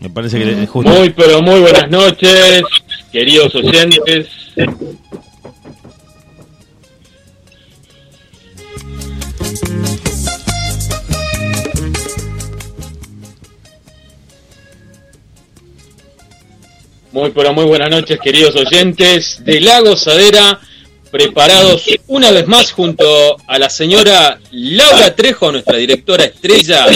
Me parece que es justo. Muy, pero muy buenas noches, queridos oyentes. Muy, pero muy buenas noches, queridos oyentes de La Gozadera, preparados una vez más junto a la señora Laura Trejo, nuestra directora estrella,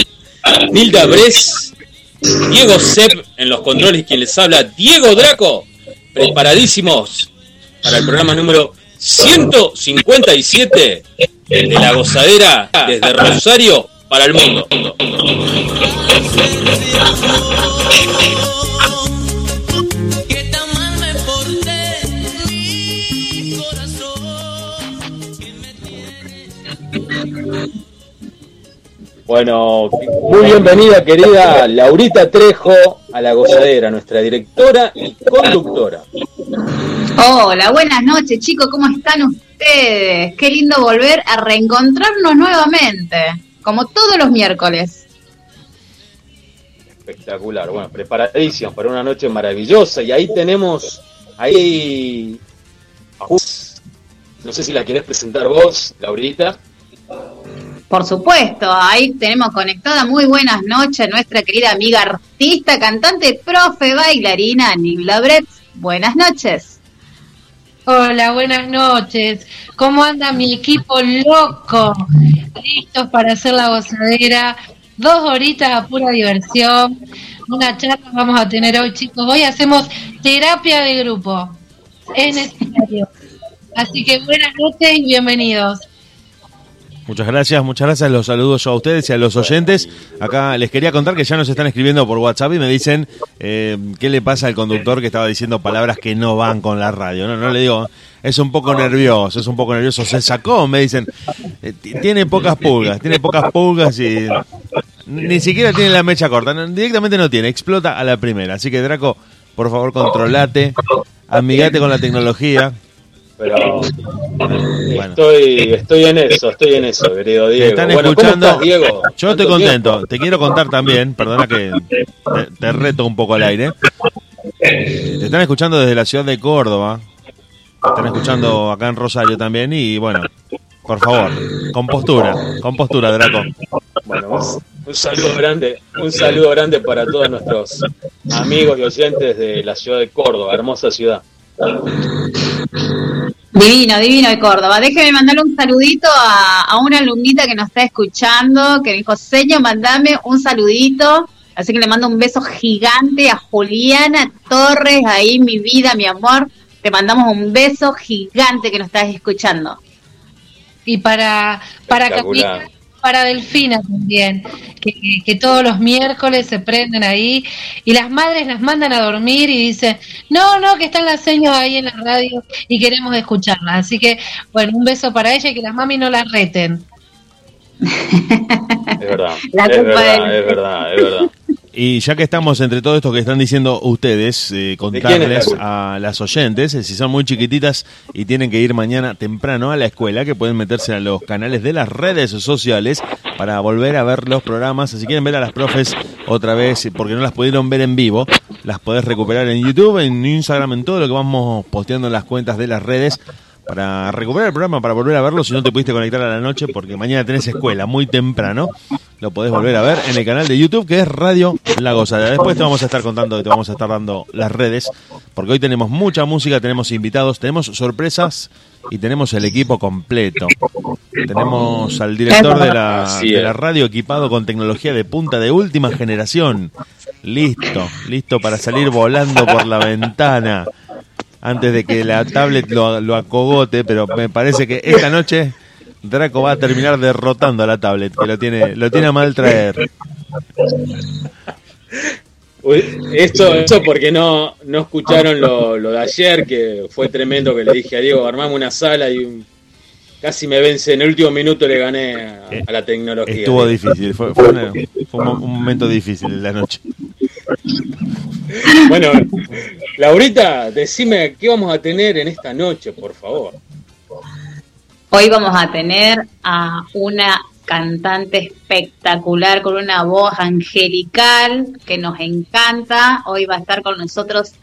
Nilda Bres, Diego Sepp en los controles, quien les habla, Diego Draco, preparadísimos para el programa número 157 de La Gozadera desde Rosario para el mundo. Bueno, muy bienvenida querida Laurita Trejo a La Gozadera, nuestra directora y conductora. Hola, buenas noches chicos, ¿cómo están ustedes? Qué lindo volver a reencontrarnos nuevamente, como todos los miércoles. Espectacular, bueno, preparadísimos para una noche maravillosa y ahí tenemos, ahí, no sé si la querés presentar vos, Laurita. Por supuesto, ahí tenemos conectada muy buenas noches nuestra querida amiga artista, cantante, profe, bailarina, Nilda Bretz. Buenas noches. Hola, buenas noches. ¿Cómo anda mi equipo loco? Listos para hacer la gozadera. Dos horitas a pura diversión. Una charla vamos a tener hoy, chicos. Hoy hacemos terapia de grupo. Es necesario. Así que buenas noches y bienvenidos. Muchas gracias, muchas gracias. Los saludo yo a ustedes y a los oyentes. Acá les quería contar que ya nos están escribiendo por WhatsApp y me dicen eh, qué le pasa al conductor que estaba diciendo palabras que no van con la radio. No, no le digo, es un poco nervioso, es un poco nervioso. Se sacó, me dicen. Eh, tiene pocas pulgas, tiene pocas pulgas y ni siquiera tiene la mecha corta. directamente no tiene, explota a la primera. Así que Draco, por favor, controlate, amigate con la tecnología. Pero estoy, estoy en eso, estoy en eso, querido Te Diego. están bueno, escuchando. ¿cómo estás, Diego? Yo estoy ¿Cuánto contento. tiempo? Te quiero contar también, perdona que te, te reto un poco al aire. Te están escuchando desde la ciudad de Córdoba. Te están escuchando acá en Rosario también. Y bueno, por favor, con postura, con postura, Draco. Bueno, un saludo grande, un saludo grande para todos nuestros amigos y oyentes de la ciudad de Córdoba, hermosa ciudad. Divino, divino de Córdoba. Déjeme mandarle un saludito a, a una alumnita que nos está escuchando, que me dijo, Seño, mandame un saludito. Así que le mando un beso gigante a Juliana Torres, ahí mi vida, mi amor. Te mandamos un beso gigante que nos estás escuchando. Y para, para. Para Delfina también, que, que- que todos los miércoles se prenden ahí y las madres las mandan a dormir y dicen, no, no, que están las señas ahí en la radio y queremos escucharlas. Así que, bueno, un beso para ella y que las mami no las reten. Es verdad, La es culpa verdad, es verdad, es verdad. Y ya que estamos entre todo esto que están diciendo ustedes, eh, la contarles a las oyentes, eh, si son muy chiquititas y tienen que ir mañana temprano a la escuela, que pueden meterse a los canales de las redes sociales para volver a ver los programas. Si quieren ver a las profes otra vez, porque no las pudieron ver en vivo, las podés recuperar en YouTube, en Instagram, en todo lo que vamos posteando en las cuentas de las redes para recuperar el programa, para volver a verlo si no te pudiste conectar a la noche, porque mañana tenés escuela muy temprano. Lo podés volver a ver en el canal de YouTube que es Radio La Gozada. Después te vamos a estar contando, te vamos a estar dando las redes, porque hoy tenemos mucha música, tenemos invitados, tenemos sorpresas y tenemos el equipo completo. Tenemos al director de la, de radio equipado con tecnología de punta de última generación. Listo, listo para salir volando por la ventana antes de que la tablet lo, lo acogote, pero me parece que esta noche Draco va a terminar derrotando a la tablet, que lo tiene, lo tiene a mal traer. Esto, esto porque no, no escucharon lo, lo de ayer, que fue tremendo que le dije a Diego, armamos una sala y un- casi me vence, en el último minuto le gané a, a la tecnología. Estuvo difícil, fue, fue una- fue un momento difícil en la noche. Bueno, Laurita, decime qué vamos a tener en esta noche, por favor. Hoy vamos a tener a una cantante espectacular con una voz angelical que nos encanta. Hoy va a estar con nosotros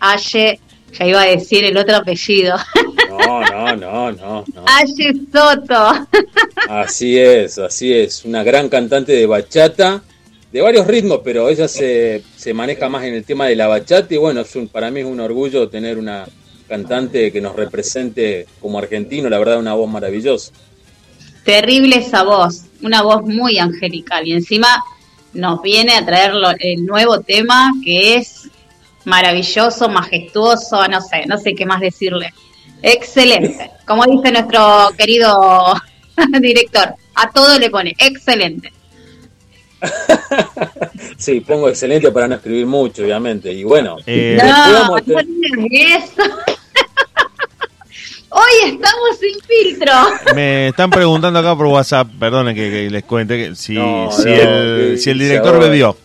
Aye, ya iba a decir el otro apellido, No, no, no, no, no. Aye Soto. Así es, así es. Una gran cantante de bachata, de varios ritmos, pero ella se, se maneja más en el tema de la bachata y bueno, es un- para mí es un orgullo tener una cantante que nos represente como argentino, la verdad una voz maravillosa. Terrible esa voz, una voz muy angelical y encima nos viene a traer lo- el nuevo tema que es maravilloso, majestuoso, no sé, no sé qué más decirle. Excelente, como dice nuestro querido director, a todo le pone excelente. Sí, pongo excelente para no escribir mucho, obviamente. Y bueno, Eh, No, digas eso. Hoy estamos sin filtro. Me están preguntando acá por WhatsApp, perdonen que, que les cuente, que si, No, si, no, el, que si el director bebió.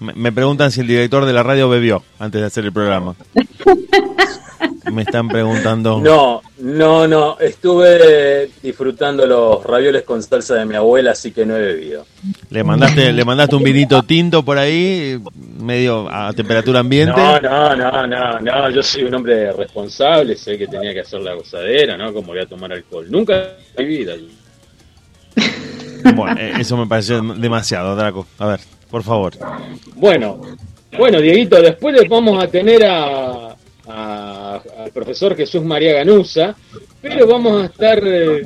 Me, me preguntan si el director de la radio bebió antes de hacer el programa. Me están preguntando. No, no, no. Estuve disfrutando los ravioles con salsa de mi abuela, así que no he bebido. Le mandaste, le mandaste un vinito tinto por ahí, medio a temperatura ambiente. No, no, no, no, no. Yo soy un hombre responsable, sé que tenía que hacer la gozadera, ¿no? Como voy a tomar alcohol. Nunca en mi vida. Bueno, eh, eso me pareció demasiado, Draco. A ver, por favor. Bueno, bueno, Dieguito, después les vamos a tener a- al profesor Jesús María Ganusa, pero vamos a estar eh,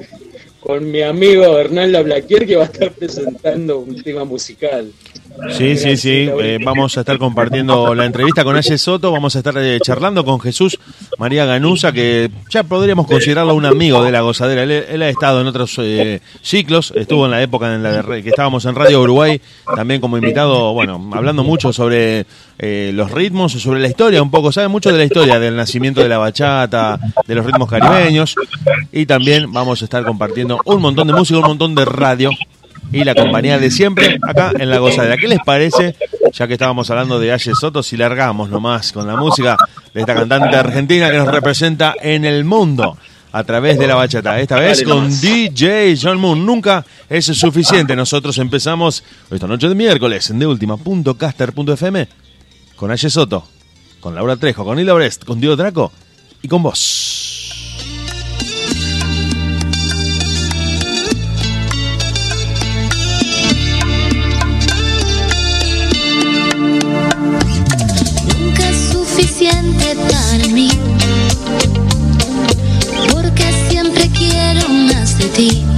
con mi amigo Hernán Blaquier que va a estar presentando un tema musical. Sí, sí, sí. eh, vamos a estar compartiendo la entrevista con Aye Soto. Vamos a estar eh, charlando con Jesús María Ganusa, que ya podríamos considerarlo un amigo de la gozadera. Él, él ha estado en otros eh, ciclos. Estuvo en la época en la de que estábamos en Radio Uruguay, también como invitado, bueno, hablando mucho sobre eh, los ritmos, sobre la historia un poco. Sabe mucho de la historia del nacimiento de la bachata, de los ritmos caribeños. Y también vamos a estar compartiendo un montón de música, un montón de radio y la compañía de siempre acá en La Gozadera. ¿Qué les parece? Ya que estábamos hablando de Aye Soto, si largamos nomás con la música de esta cantante argentina que nos representa en el mundo a través de la bachata. Esta vez con. DJ John Moon. Nunca es suficiente. Nosotros empezamos esta noche de miércoles en deultima.caster.fm con Aye Soto, con Laura Trejo, con Hilda Brest, con Diego Draco y con vos. Ti.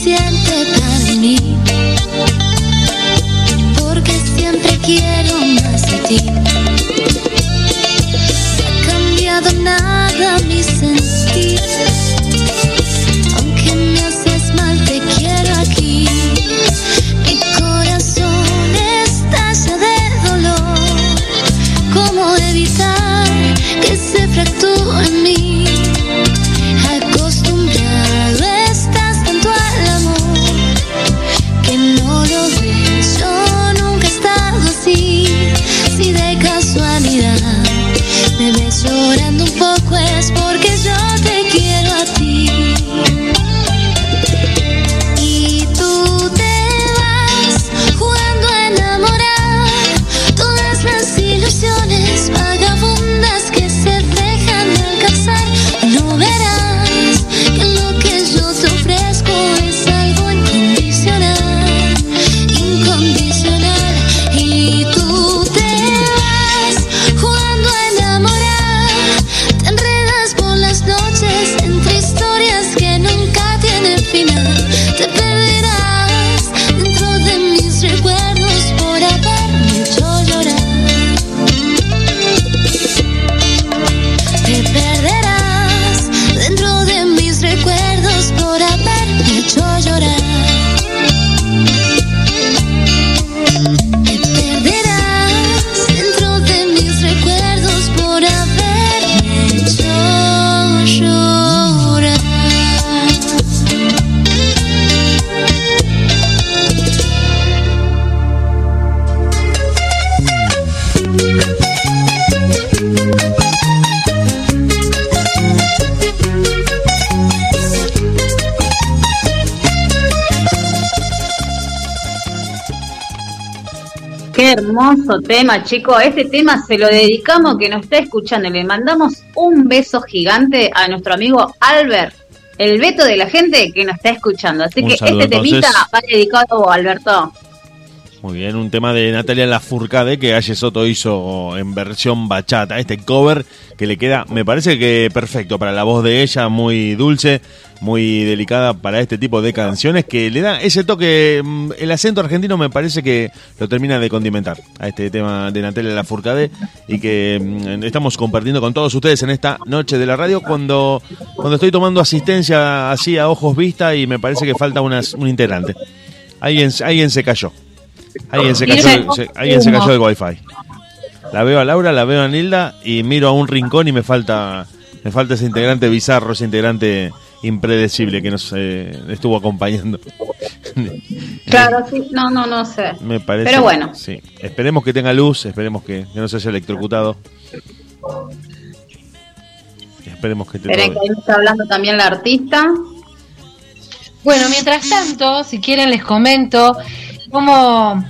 quisiera. Hermoso tema, chicos. Este tema se lo dedicamos que nos está escuchando. Le mandamos un beso gigante a nuestro amigo Albert, el veto de la gente que nos está escuchando. Así Un que saludo, este temita entonces. va dedicado a Alberto. Muy bien, un tema de Natalia Lafourcade que Aye Soto hizo en versión bachata. Este cover que le queda, me parece que perfecto para la voz de ella, muy dulce, muy delicada para este tipo de canciones que le da ese toque. mm, El acento argentino me parece que lo termina de condimentar a este tema de Natalia Lafourcade y que mm, estamos compartiendo con todos ustedes en esta noche de la radio cuando, cuando estoy tomando asistencia así a ojos vista y me parece que falta unas- un integrante. Alguien, alguien se cayó. Alguien se cayó, se- alguien se cayó del wifi. La veo a Laura, la veo a Nilda y miro a un rincón y me falta me falta ese integrante bizarro, ese integrante impredecible que nos eh, estuvo acompañando. Claro, sí. No, no, no sé. me parece. Pero bueno. Sí. Esperemos que tenga luz, esperemos que, que no se haya electrocutado. Esperemos que te Esperen que ahí está hablando también la artista. Bueno, mientras tanto, si quieren les comento cómo,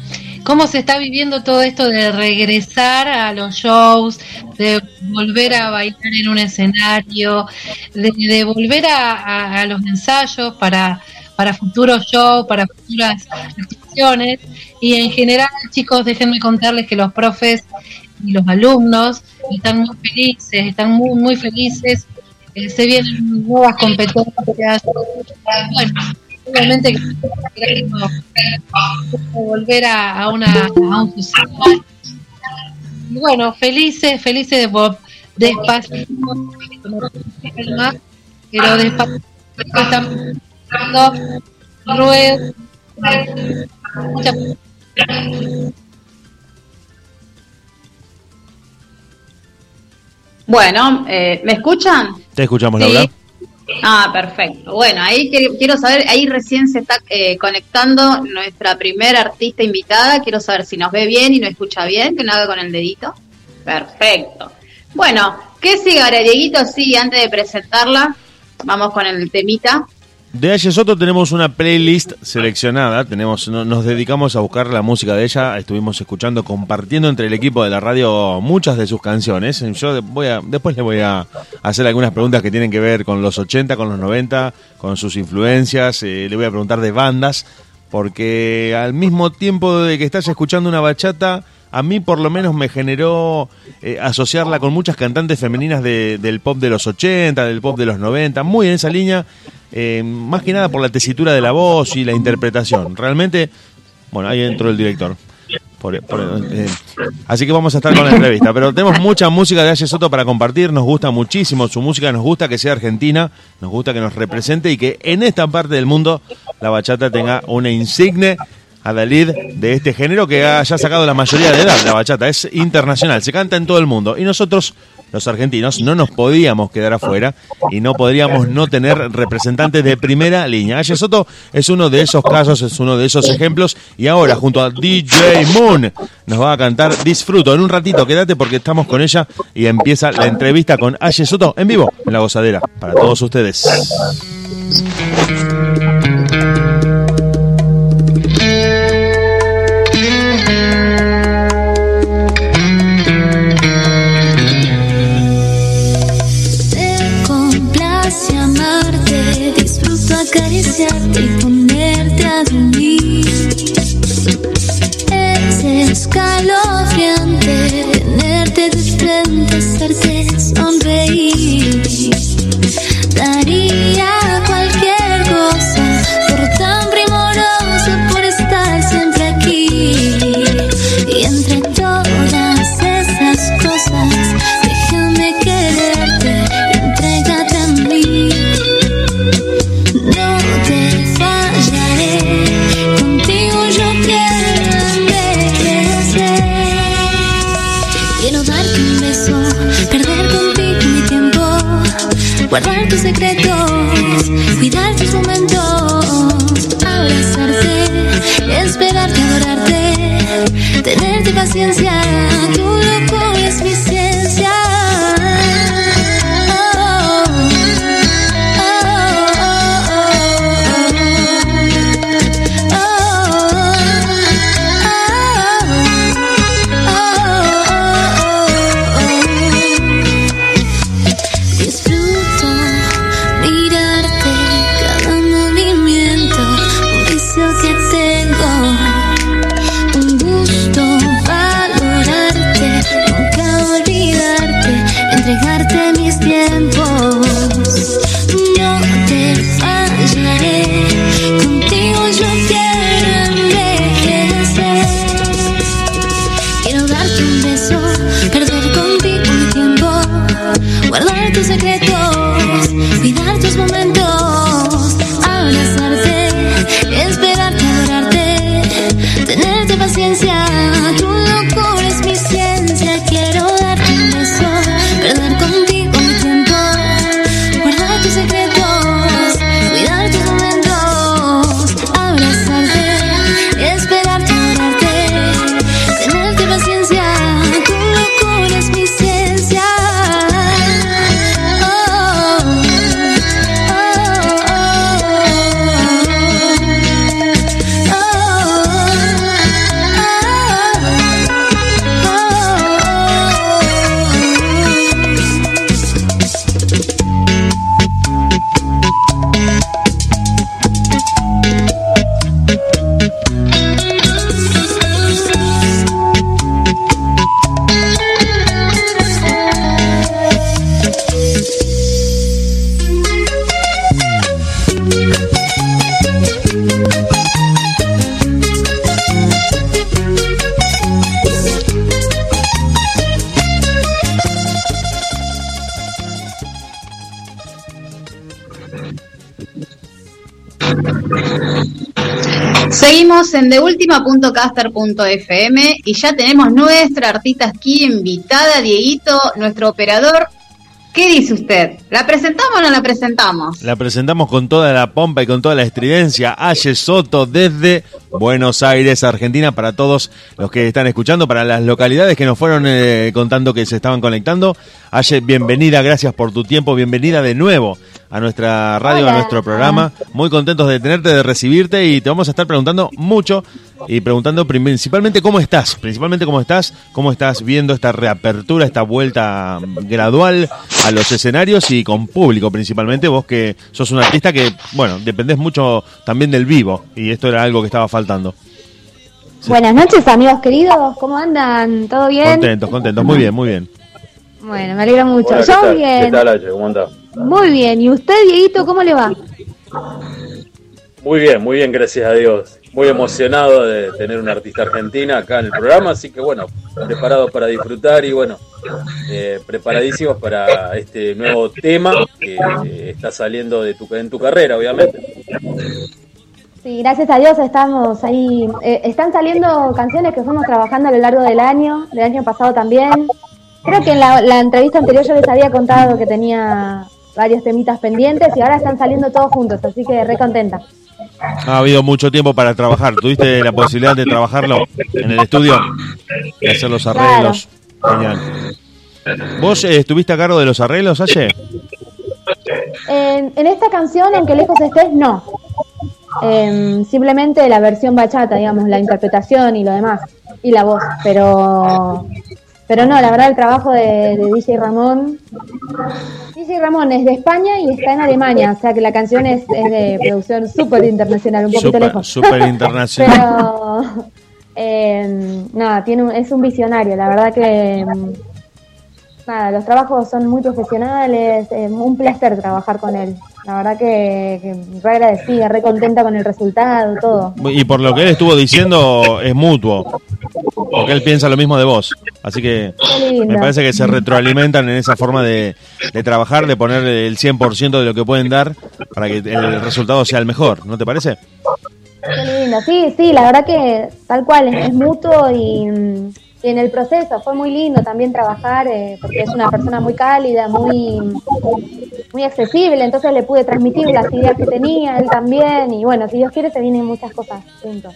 cómo se está viviendo todo esto de regresar a los shows, de volver a bailar en un escenario, de, volver a los ensayos para, para futuros shows, para futuras actuaciones. Y en general, chicos, déjenme contarles que los profes y los alumnos están muy felices, están muy, muy felices. Eh, se vienen nuevas competencias. Bueno, obviamente que queremos volver a, a una a un. Y bueno, felices, felices de vo- despacito, pero despacito estamos ruedas, Bueno, eh, ¿me escuchan? Te escuchamos, Sí. Ah, perfecto. Bueno, ahí quiero, quiero saber, ahí recién se está eh, conectando nuestra primera artista invitada. Quiero saber si nos ve bien y nos escucha bien, que no haga con el dedito. Perfecto. Bueno, ¿qué sigue ahora, Dieguito? Sí, antes de presentarla, vamos con el temita. De Aye Soto tenemos una playlist seleccionada, tenemos, no- nos dedicamos a buscar la música de ella, estuvimos escuchando, compartiendo entre el equipo de la radio muchas de sus canciones. Yo de- voy a, después le voy a hacer algunas preguntas que tienen que ver con los 80, con los 90, con sus influencias, eh, le voy a preguntar de bandas, porque al mismo tiempo de que estás escuchando una bachata, a mí por lo menos me generó eh, asociarla con muchas cantantes femeninas de- del pop de los 80, del pop de los 90, muy en esa línea, eh, más que nada por la tesitura de la voz y la interpretación. Realmente, bueno, ahí entró el director. Eh, así que vamos a estar con la entrevista. Pero tenemos mucha música de Aye Soto para compartir. Nos gusta muchísimo su música. Nos gusta que sea argentina. Nos gusta que nos represente y que en esta parte del mundo la bachata tenga una insigne Adalid de este género que ha ya sacado la mayoría de edad, la bachata. Es internacional, se canta en todo el mundo. Y nosotros, los argentinos, no nos podíamos quedar afuera y no podríamos no tener representantes de primera línea. Aye Soto es uno de esos casos, es uno de esos ejemplos. Y ahora, junto a DJ Moon, nos va a cantar Disfruto. En un ratito, quédate porque estamos con ella y empieza la entrevista con Aye Soto en vivo en La Gozadera para todos ustedes. Escalofriante tenerte de frente, hacerte sonreír. Guardar tus secretos, cuidar tus momentos, en deultima.caster.fm y ya tenemos nuestra artista aquí invitada, Dieguito, nuestro operador. ¿Qué dice usted? ¿La presentamos o no la presentamos? La presentamos con toda la pompa y con toda la estridencia. Aye Soto desde Buenos Aires, Argentina, para todos los que están escuchando, para las localidades que nos fueron eh, contando que se estaban conectando. Aye, bienvenida, gracias por tu tiempo, bienvenida de nuevo a nuestra radio, a nuestro programa. Muy contentos de tenerte, de recibirte y te vamos a estar preguntando mucho y preguntando principalmente cómo estás, principalmente cómo estás, cómo estás viendo esta reapertura, esta vuelta gradual a los escenarios y con público principalmente. Vos que sos un artista que, bueno, dependés mucho también del vivo y esto era algo que estaba faltando. Buenas noches, amigos queridos. ¿Cómo andan? ¿Todo bien? Contentos, contentos, muy bien, muy bien. Bueno, me alegro mucho. Hola, ¿qué Yo tal? bien. ¿Qué tal? ¿Cómo andás? Muy bien. ¿Y usted, Dieguito, cómo le va? Muy bien, muy bien, gracias a Dios. Muy emocionado de tener una artista argentina acá en el programa, así que bueno, preparados para disfrutar y bueno, eh, preparadísimos para este nuevo tema que eh, está saliendo de tu, en tu carrera, obviamente. Sí, gracias a Dios estamos ahí. eh, están saliendo canciones que fuimos trabajando a lo largo del año, del año pasado también. Creo que en la, la entrevista anterior yo les había contado que tenía varios temitas pendientes y ahora están saliendo todos juntos, así que re contenta. Ha habido mucho tiempo para trabajar. ¿Tuviste la posibilidad de trabajarlo en el estudio? De hacer los arreglos. Genial. ¿Vos eh, estuviste a cargo de los arreglos, Aye? En, en esta canción, aunque lejos estés, no. Em, simplemente la versión bachata, digamos, la interpretación y lo demás, y la voz, pero pero no, la verdad el trabajo de, de DJ Ramón, DJ Ramón es de España y está en Alemania, o sea que la canción es, es de producción súper internacional, un poquito lejos. súper internacional. Pero em, nada, tiene un- es un visionario, la verdad que em, nada, los trabajos son muy profesionales, es un placer trabajar con él. La verdad que, que re agradecida, re contenta con el resultado, todo. Y por lo que él estuvo diciendo, es mutuo. Porque él piensa lo mismo de vos. Así que me parece que se retroalimentan en esa forma de, de trabajar, de poner el 100% de lo que pueden dar para que el resultado sea el mejor. ¿No te parece? Qué lindo, sí, sí, la verdad que tal cual, es, es mutuo y, mm, y en el proceso fue muy lindo también trabajar, eh, porque es una persona muy cálida, muy, muy accesible, entonces le pude transmitir las ideas que tenía, él también, y bueno, si Dios quiere se vienen muchas cosas juntos.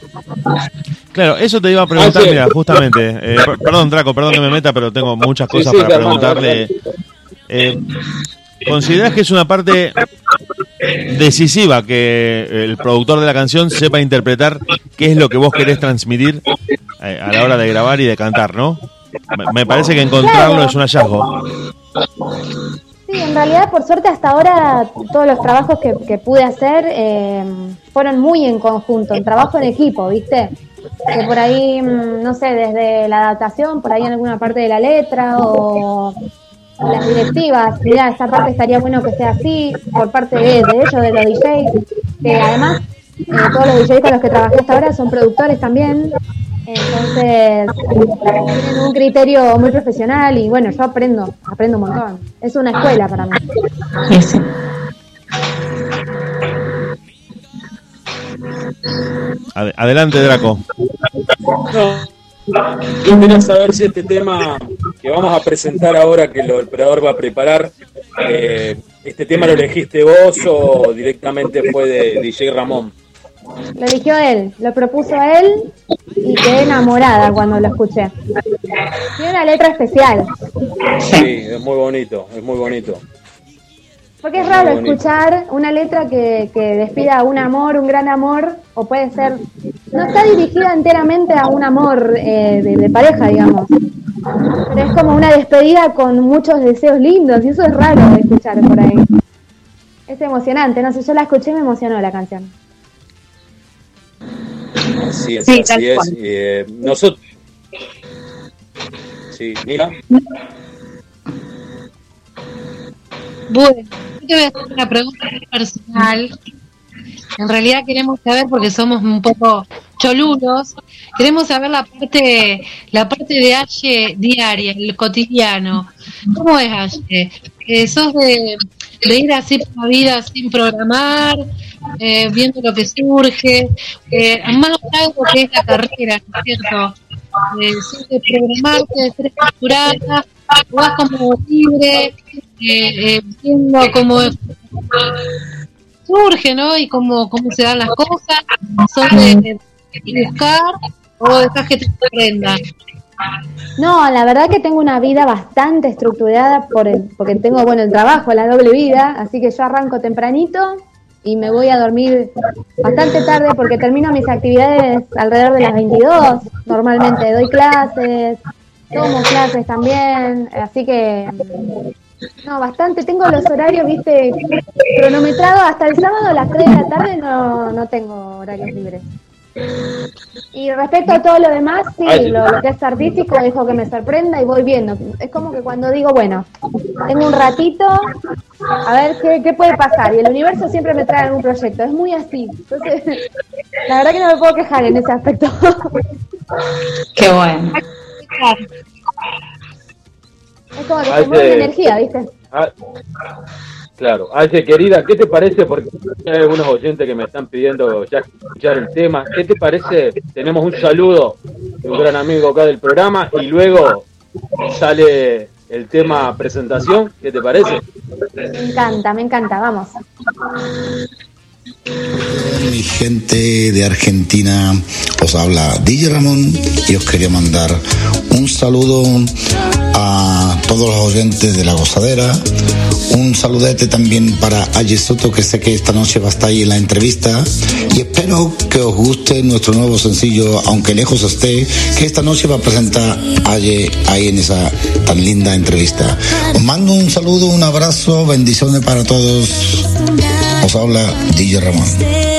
Claro, eso te iba a preguntar, Ah, sí. mira, justamente. eh, per- perdón, Draco, perdón que me meta, pero tengo muchas cosas sí, para preguntarle. Eh, ¿Considerás que es una parte decisiva que el productor de la canción sepa interpretar qué es lo que vos querés transmitir eh, a la hora de grabar y de cantar, ¿no? Me- parece que encontrarlo es un hallazgo. Sí, en realidad, por suerte, hasta ahora todos los trabajos que, que pude hacer eh, fueron muy en conjunto, en trabajo en equipo, ¿viste? Que por ahí, mm, no sé, desde la adaptación, por ahí en alguna parte de la letra o las directivas, mira, esta parte estaría bueno que sea así, por parte de, de ellos, de los DJs, que además eh, todos los DJs con los que trabajé hasta ahora son productores también, entonces tienen un criterio muy profesional y bueno, yo aprendo, aprendo un montón. Es una escuela para mí. Ade- adelante, Draco. No, yo quería saber si este tema que vamos a presentar ahora, que el operador va a preparar, eh, ¿este tema lo elegiste vos o directamente fue de DJ Ramón? Lo eligió él, lo propuso él y quedé enamorada cuando lo escuché. Tiene una letra especial, Sí, es muy bonito, es muy bonito. porque es raro escuchar una letra que, que despida un amor, un gran amor, o puede ser, no está dirigida enteramente a un amor eh, de, de pareja, digamos. Pero es como una despedida con muchos deseos lindos y eso es raro de escuchar por ahí. Es emocionante, no sé, yo la escuché y me emocionó la canción. Así es, Sí, así es. Eh, nosotros. Sí, mira. Bueno, yo te voy a hacer una pregunta personal. En realidad queremos saber, porque somos un poco cholulos, queremos saber la parte, la parte de Aye diaria, el cotidiano. ¿Cómo es Aye? Eh, ¿Sos de, de ir así por la vida sin programar, eh, viendo lo que surge, eh, más lo que es la carrera, ¿no es cierto? Eh, de programarte, de ser estructurada, vas como libre, eh, eh, viendo cómo surge, ¿no? Y cómo, cómo se dan las cosas, son de, de buscar o dejas que te sorprendan. No, la verdad que tengo una vida bastante estructurada por el, porque tengo, bueno, el trabajo, la doble vida, así que yo arranco tempranito y me voy a dormir bastante tarde porque termino mis actividades alrededor de las 22. Normalmente doy clases, tomo clases también, así que no, bastante. Tengo los horarios, viste, cronometrados hasta el sábado a las 3 de la tarde no, no tengo horarios libres. Y respecto a todo lo demás, sí, lo, lo que es artístico, dejo que me sorprenda y voy viendo. Es como que cuando digo, bueno, tengo un ratito, a ver qué, qué puede pasar. Y el universo siempre me trae algún proyecto. Es muy así. Entonces, la verdad que no me puedo quejar en ese aspecto. Qué bueno. Es como que se mueve mi energía, ¿viste? Claro. Aye, querida, ¿qué te parece? Porque hay algunos oyentes que me están pidiendo ya escuchar el tema. ¿Qué te parece? Tenemos un saludo de un gran amigo acá del programa y luego sale el tema presentación. ¿Qué te parece? Me encanta, me encanta, vamos. Mi gente de Argentina, os habla DJ Ramón y os quería mandar un saludo a todos los oyentes de La Gozadera. Un saludete también para Aye Soto, que sé que esta noche va a estar ahí en la entrevista. Y espero que os guste nuestro nuevo sencillo, aunque lejos esté, que esta noche va a presentar Aye ahí en esa tan linda entrevista. Os mando un saludo, un abrazo, bendiciones para todos. Os habla DJ Ramón.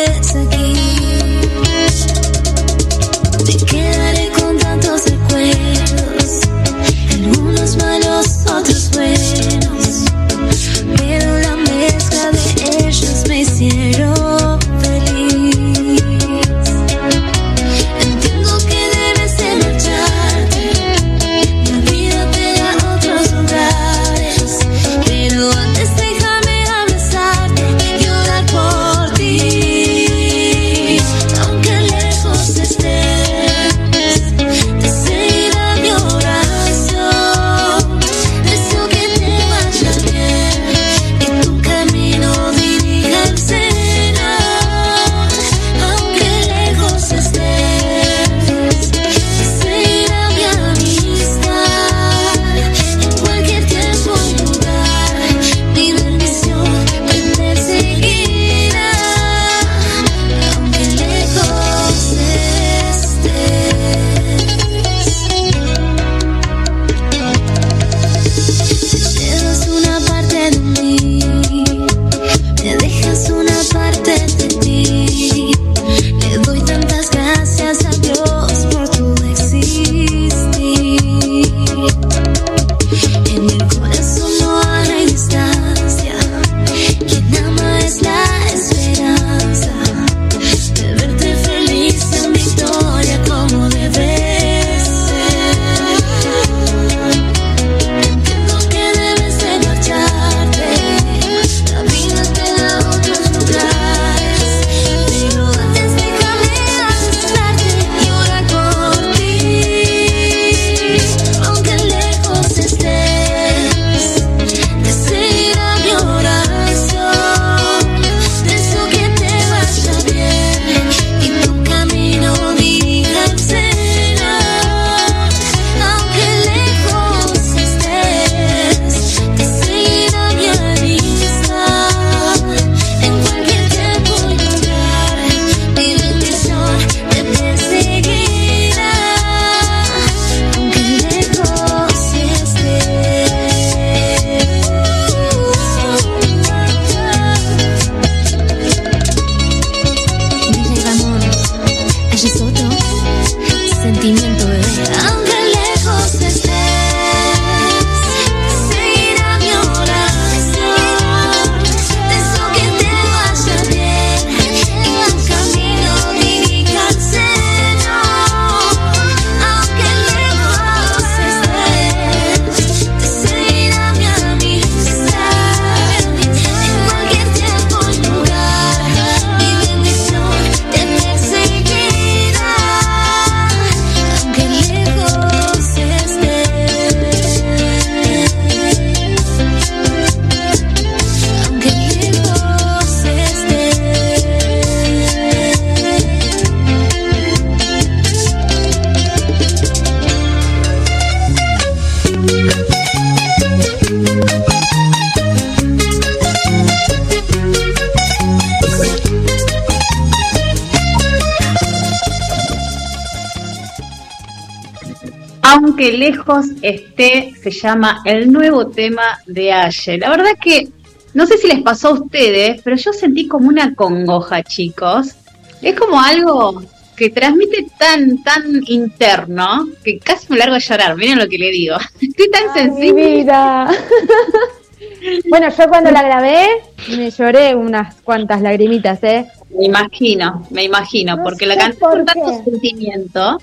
Lejos esté, se llama el nuevo tema de Aye. La verdad que no sé si les pasó a ustedes, pero yo sentí como una congoja, chicos. Es como algo que transmite tan, tan interno, que casi me largo a llorar. Miren lo que le digo. Estoy tan Ay, sensible. bueno, yo cuando la grabé me lloré unas cuantas lagrimitas, ¿eh? Me imagino, me imagino, No porque la canté por con tanto sentimiento.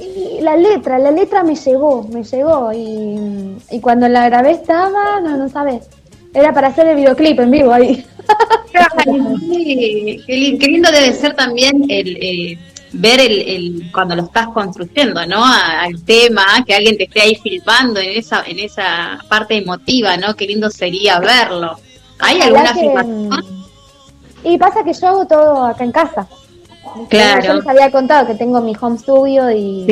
Y la letra, la letra me llegó, me llegó. Y, y cuando la grabé estaba, no, no sabes. Era para hacer el videoclip en vivo ahí. Qué, li- qué lindo debe ser también el eh, ver el, el- cuando lo estás construyendo, ¿no? A- al tema, que alguien te esté ahí filmando en esa en esa parte emotiva, ¿no? Qué lindo sería verlo. ¿Hay alguna que, filmación? mm, Y pasa que yo hago todo acá en casa. Claro. Yo les había contado que tengo mi home studio y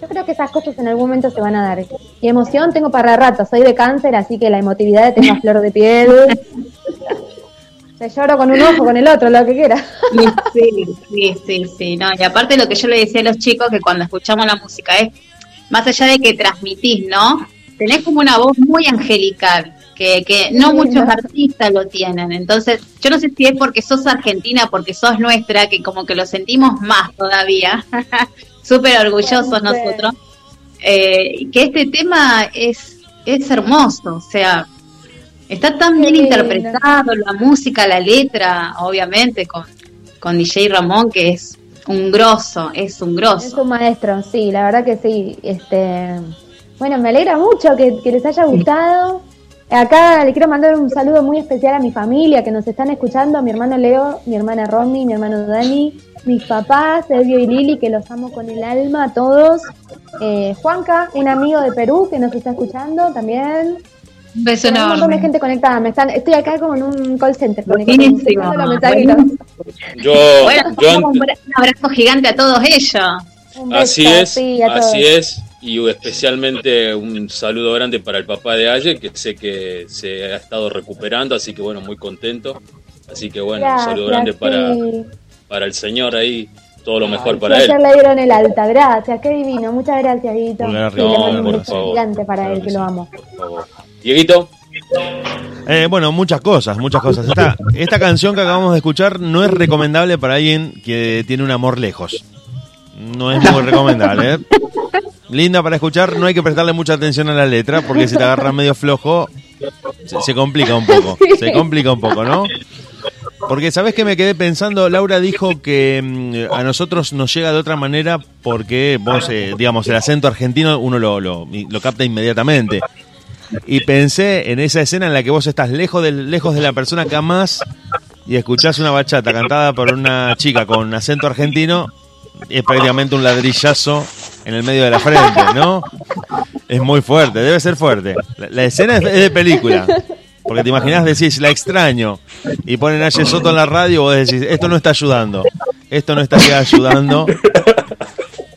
yo creo que esas cosas en algún momento se van a dar. Y emoción tengo para rato, soy de cáncer, así que la emotividad tengo a flor de piel. Te lloro con un ojo, con el otro, lo que quiera. Sí, sí, sí, sí, no, y aparte lo que yo le decía a los chicos que cuando escuchamos la música es, más allá de que transmitís, ¿no? Tenés como una voz muy angelical, que, que no Sí, muchos ¿no? artistas lo tienen, entonces yo no sé si es porque sos argentina, porque sos nuestra, que como que lo sentimos más todavía, súper orgullosos nosotros, eh, que este tema es, es hermoso, o sea, Está tan bien interpretado, la música, la letra, obviamente, con, con DJ Ramón, que es un grosso, es un Es grosso. un maestro, sí, la verdad que sí. Este, bueno, me alegra mucho que, que les haya gustado. Acá le quiero mandar un saludo muy especial a mi familia que nos están escuchando, a mi hermano Leo, mi hermana Romy, mi hermano Dani, mis papás, Elvio y Lili, que los amo con el alma a todos. Eh, Juanca, un amigo de Perú que nos está escuchando también. Un beso Hay un montón de enorme. gente conectada. Me están, estoy acá como en un call center. Yo, Bueno, yo un abrazo gigante a todos ellos. Un beso, así es, sí, a todos. así es. Y especialmente un saludo grande para el papá de Aye, que sé que se ha estado recuperando, así que bueno, muy contento. Así que bueno, un saludo grande para, para el señor ahí, todo lo mejor para él. ayer le dieron el alta, gracias, qué divino, muchas gracias, Guito. Pulgar Sí, mando un por beso favor. gigante para Claro él, que que sí. lo amo. Por favor. Dieguito, Eh, bueno, muchas cosas, muchas cosas. Esta, esta canción que acabamos de escuchar no es recomendable para alguien que tiene un amor lejos. No es muy recomendable. ¿eh? Linda para escuchar, no hay que prestarle mucha atención a la letra porque si te agarra medio flojo se, se complica un poco. Se complica un poco, ¿no? Porque sabes que me quedé pensando, Laura dijo que mm, a nosotros nos llega de otra manera porque vos, eh, digamos, el acento argentino uno lo, lo, lo capta inmediatamente. Y pensé en esa escena en la que vos estás lejos de, lejos de la persona que amás y escuchás una bachata cantada por una chica con acento argentino, es prácticamente un ladrillazo en el medio de la frente, ¿no? Es muy fuerte, debe ser fuerte. La, escena es, de película. Porque te imaginas, decís, la extraño. Y ponen a Soto en la radio vos decís, esto no está ayudando. Esto no estaría ayudando.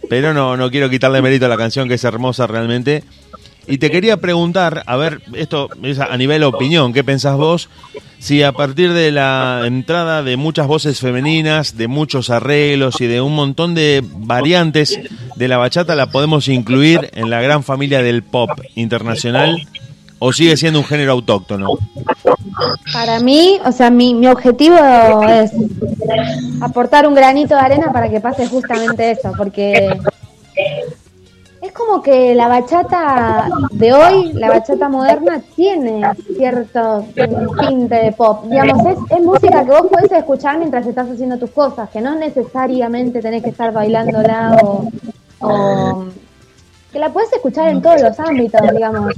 Pero no, no quiero quitarle mérito a la canción, que es hermosa realmente. Y te quería preguntar, a ver, esto es a nivel opinión, ¿qué pensás vos? Si a partir de la entrada de muchas voces femeninas, de muchos arreglos y de un montón de variantes de la bachata la podemos incluir en la gran familia del pop internacional o sigue siendo un género autóctono. Para mí, o sea, mi, mi objetivo es aportar un granito de arena para que pase justamente eso, porque es como que la bachata de hoy, la bachata moderna, tiene cierto tinte de pop. Digamos, es, es música que vos puedes escuchar mientras estás haciendo tus cosas, que no necesariamente tenés que estar bailándola o, o que la puedes escuchar en todos los ámbitos, digamos.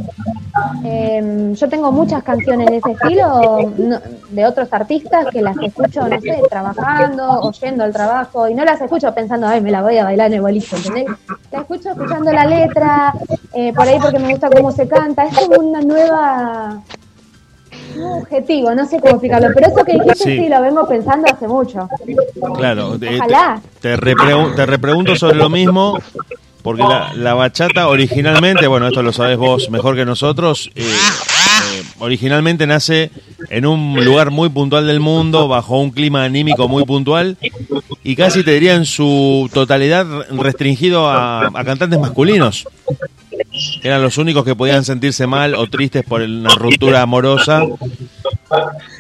Eh, yo tengo muchas canciones de ese estilo no- de otros artistas que las escucho, no sé, trabajando, oyendo el trabajo, y no las escucho pensando, ay, me la voy a bailar en el boliche, ¿entendés? La escucho escuchando la letra, eh, por ahí porque me gusta cómo se canta, es como una nueva... Un objetivo, no sé cómo explicarlo, pero eso que dijiste Sí. sí, lo vengo pensando hace mucho. Claro, te, Ojalá. te, repregu- te repregunto sobre lo mismo, porque la, bachata originalmente, bueno, esto lo sabes vos mejor que nosotros, eh, eh, originalmente nace en un lugar muy puntual del mundo, bajo un clima anímico muy puntual, y casi te diría en su totalidad restringido a, a cantantes masculinos. Eran los únicos que podían sentirse mal o tristes por una ruptura amorosa.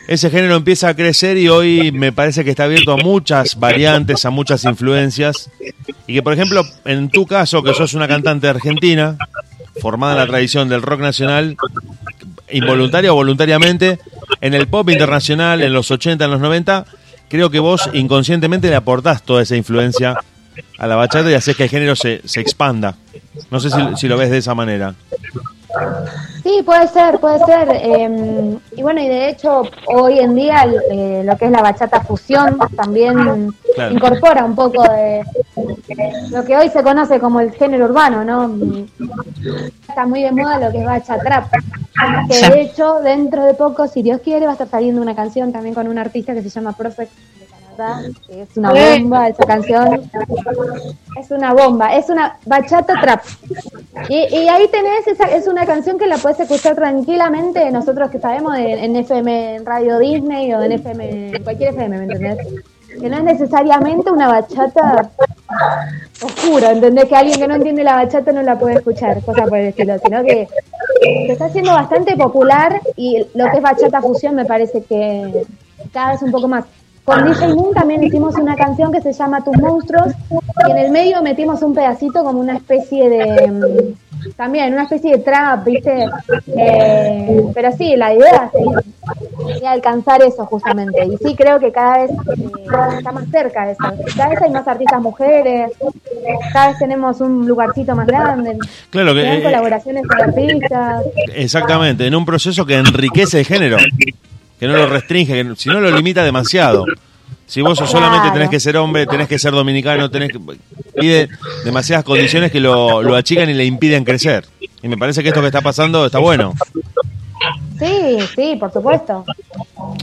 Ese género empieza a crecer y hoy me parece que está abierto a muchas variantes, a muchas influencias. Y que, por ejemplo, en tu caso, que sos una cantante argentina, formada en la tradición del rock nacional, involuntaria o voluntariamente, en el pop internacional, en los 80, en los 90, creo que vos inconscientemente le aportás toda esa influencia a la bachata y haces que el género se, se expanda. No sé si, si lo ves de esa manera. Sí, puede ser, puede ser. eh, y bueno, y de hecho, hoy en día eh, lo que es la bachata fusión también Claro. incorpora un poco de lo que hoy se conoce como el género urbano, ¿no? Está muy de moda lo que es bachata trap. Que de hecho, dentro de poco, si Dios quiere, va a estar saliendo una canción también con un artista que se llama Perfect es una bomba esa canción. Es una bomba, es una bachata trap. Y, y ahí tenés, esa, es una canción que la puedes escuchar tranquilamente, nosotros que sabemos de- en FM, en Radio Disney o en FM, en cualquier FM, ¿me entendés? Que no es necesariamente una bachata oscura, ¿entendés? Que alguien que no entiende la bachata no la puede escuchar, cosas por el estilo, sino que se está haciendo bastante popular y lo que es bachata fusión me parece que cada vez un poco más. Con DJ Moon también hicimos una canción que se llama Tus monstruos y en el medio metimos un pedacito como una especie de mm, también una especie de trap, ¿viste? Eh, pero sí, la idea es, es alcanzar eso justamente. Y sí creo que cada vez eh, está más cerca eso. Cada vez hay más artistas mujeres, cada vez tenemos un lugarcito más grande. Claro que, dan eh, colaboraciones con artistas. Exactamente, en un proceso que enriquece el género, que no lo restringe, que si no lo limita demasiado. Si vos solamente tenés que ser hombre, tenés que ser dominicano, tenés que pide demasiadas condiciones que lo, lo achican y le impiden crecer. Y me parece que esto que está pasando está bueno. Sí, sí, por supuesto.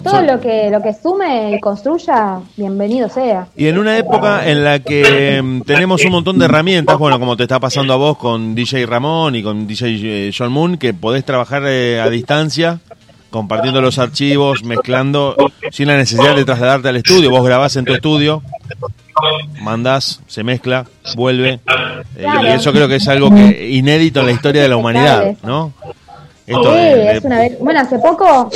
Todo lo que lo que sume y construya, bienvenido sea. Y en una época en la que mm, tenemos un montón de herramientas, bueno, como te está pasando a vos con DJ Ramón y con DJ eh, John Moon, que podés trabajar eh, a distancia, compartiendo los archivos, mezclando, sin la necesidad de trasladarte al estudio. Vos grabás en tu estudio, mandás, se mezcla, vuelve. Eh. Y eso creo que es algo que inédito en la historia de la humanidad, ¿no? Esto sí, de- es una ver- Bueno, hace poco,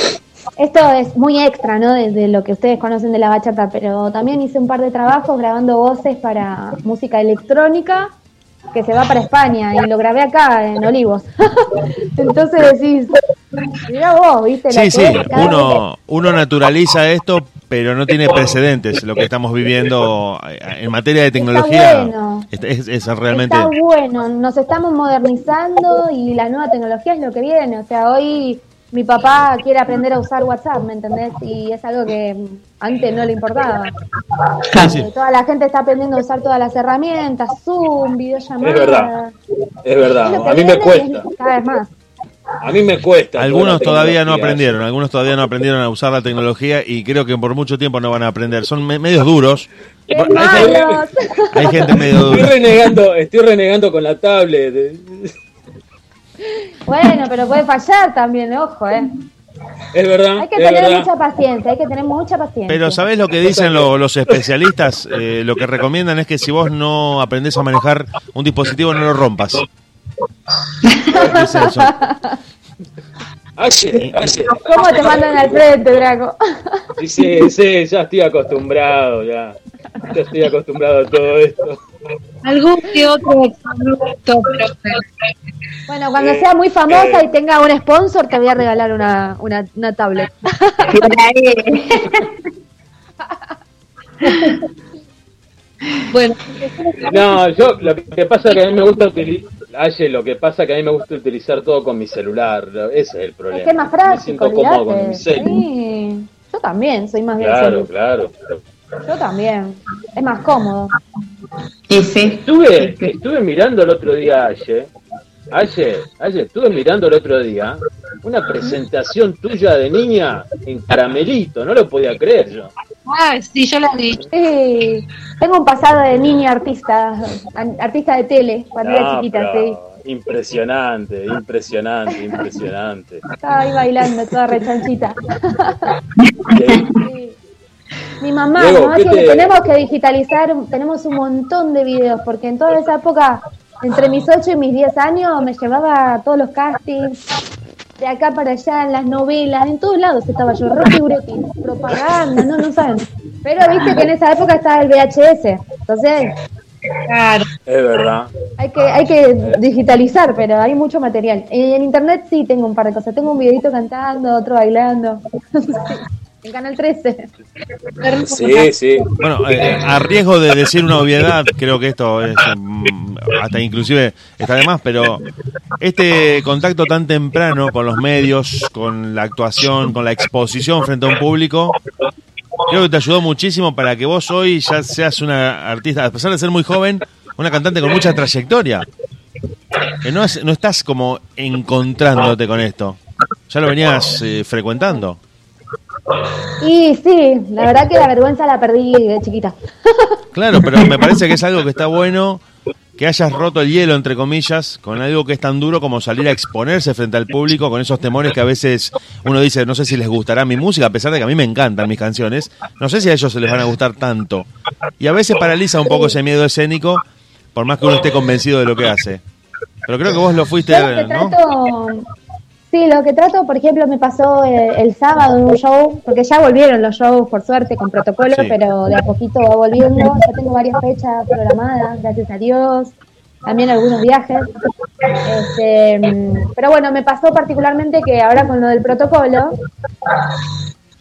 esto es muy extra, ¿no? De, de lo que ustedes conocen de la bachata, pero también hice un par de trabajos grabando voces para música electrónica que se va para España y lo grabé acá en Olivos. Entonces decís, mira vos, ¿viste? Sí, sí, uno, uno naturaliza esto, pero no tiene precedentes lo que estamos viviendo eh, en materia de tecnología. bueno. Es, es- es realmente... Está bueno, nos estamos modernizando y la nueva tecnología es lo que viene. O sea, hoy mi papá quiere aprender a usar WhatsApp, ¿me entendés? Y es algo que antes no le importaba. Eh, Toda la gente está aprendiendo a usar todas las herramientas, Zoom, videollamadas. Es verdad. Es verdad, a mí me cuesta. Cada vez más. A mí me cuesta. Algunos todavía no aprendieron, algunos todavía no aprendieron a usar la tecnología y creo que por mucho tiempo no van a aprender. Son me- medios duros. ¡Qué Hay gente, malos! hay gente medio Estoy dura. renegando, estoy renegando con la tablet. Eh. Bueno, pero puede fallar también, ojo, ¿eh? Es verdad. Hay que es tener verdad. mucha paciencia, hay que tener mucha paciencia. Pero ¿sabés lo que dicen lo- los especialistas? Eh, lo que recomiendan es que si vos no aprendés a manejar un dispositivo, no lo rompas. Eso. Aye. ¿Cómo te mandan al frente, Draco? Sí, sí, sí, ya estoy acostumbrado, ya. Ya estoy acostumbrado a todo esto. Algún que otro profe. Bueno, cuando Eh, sea muy famosa eh. y tenga un sponsor, te voy a regalar una, una, una tablet. Bueno, No, yo lo que pasa es que a mí me gusta utilizar, lo que pasa es que a mí me gusta utilizar todo con mi celular, ese es el problema. Es que es más me práctico, siento cómodo con mi olvídate. celu. Sí, yo también, soy más bien Claro, celu. claro. Yo también, es más cómodo. Y sí. Estuve, estuve mirando el otro día ayer, ayer, ayer, estuve mirando el otro día una presentación tuya de niña en caramelito, no lo podía creer yo. ah, sí, yo la vi. Sí, tengo un pasado de niña artista, an- artista de tele, cuando era Ah, chiquita, sí. Impresionante, impresionante, impresionante. Estaba ahí bailando, toda rechanchita. Sí. Mi mamá, Diego, mi mamá ¿qué decía que te- tenemos que digitalizar, tenemos un montón de videos, porque en toda esa época, entre mis 8 y mis 10 años, me llevaba a todos los castings, de acá para allá, en las novelas, en todos lados estaba yo, Rocky Buretti, propaganda, no, no saben. Pero viste que en esa época estaba el VHS, entonces Claro. es verdad. hay que, hay que digitalizar, pero hay mucho material. En internet sí tengo un par de cosas, tengo un videito cantando, otro bailando. en Canal 13. Sí, sí. Bueno, eh, a riesgo de decir una obviedad, creo que esto es mm, hasta inclusive está de más, pero este contacto tan temprano con los medios, con la actuación, con la exposición frente a un público, creo que te ayudó muchísimo para que vos hoy ya seas una artista, a pesar de ser muy joven, una cantante con mucha trayectoria. Que no, es- no estás como encontrándote con esto. Ya lo venías eh, frecuentando. Y sí, la verdad que la vergüenza la perdí de chiquita. Claro, pero me parece que es algo que está bueno que hayas roto el hielo, entre comillas, con algo que es tan duro como salir a exponerse frente al público con esos temores que a veces uno dice, no sé si les gustará mi música, a pesar de que a mí me encantan mis canciones, no sé si a ellos se les van a gustar tanto. Y a veces paraliza un poco ese miedo escénico, por más que uno esté convencido de lo que hace. Pero creo que vos lo fuiste, ¿no? trato, sí, lo que trato, por ejemplo, me pasó el, sábado en un show, porque ya volvieron los shows, por suerte, con protocolo, Sí. pero de a poquito va volviendo. Ya tengo varias fechas programadas, gracias a Dios. También algunos viajes. Este, pero bueno, me pasó particularmente que ahora con lo del protocolo,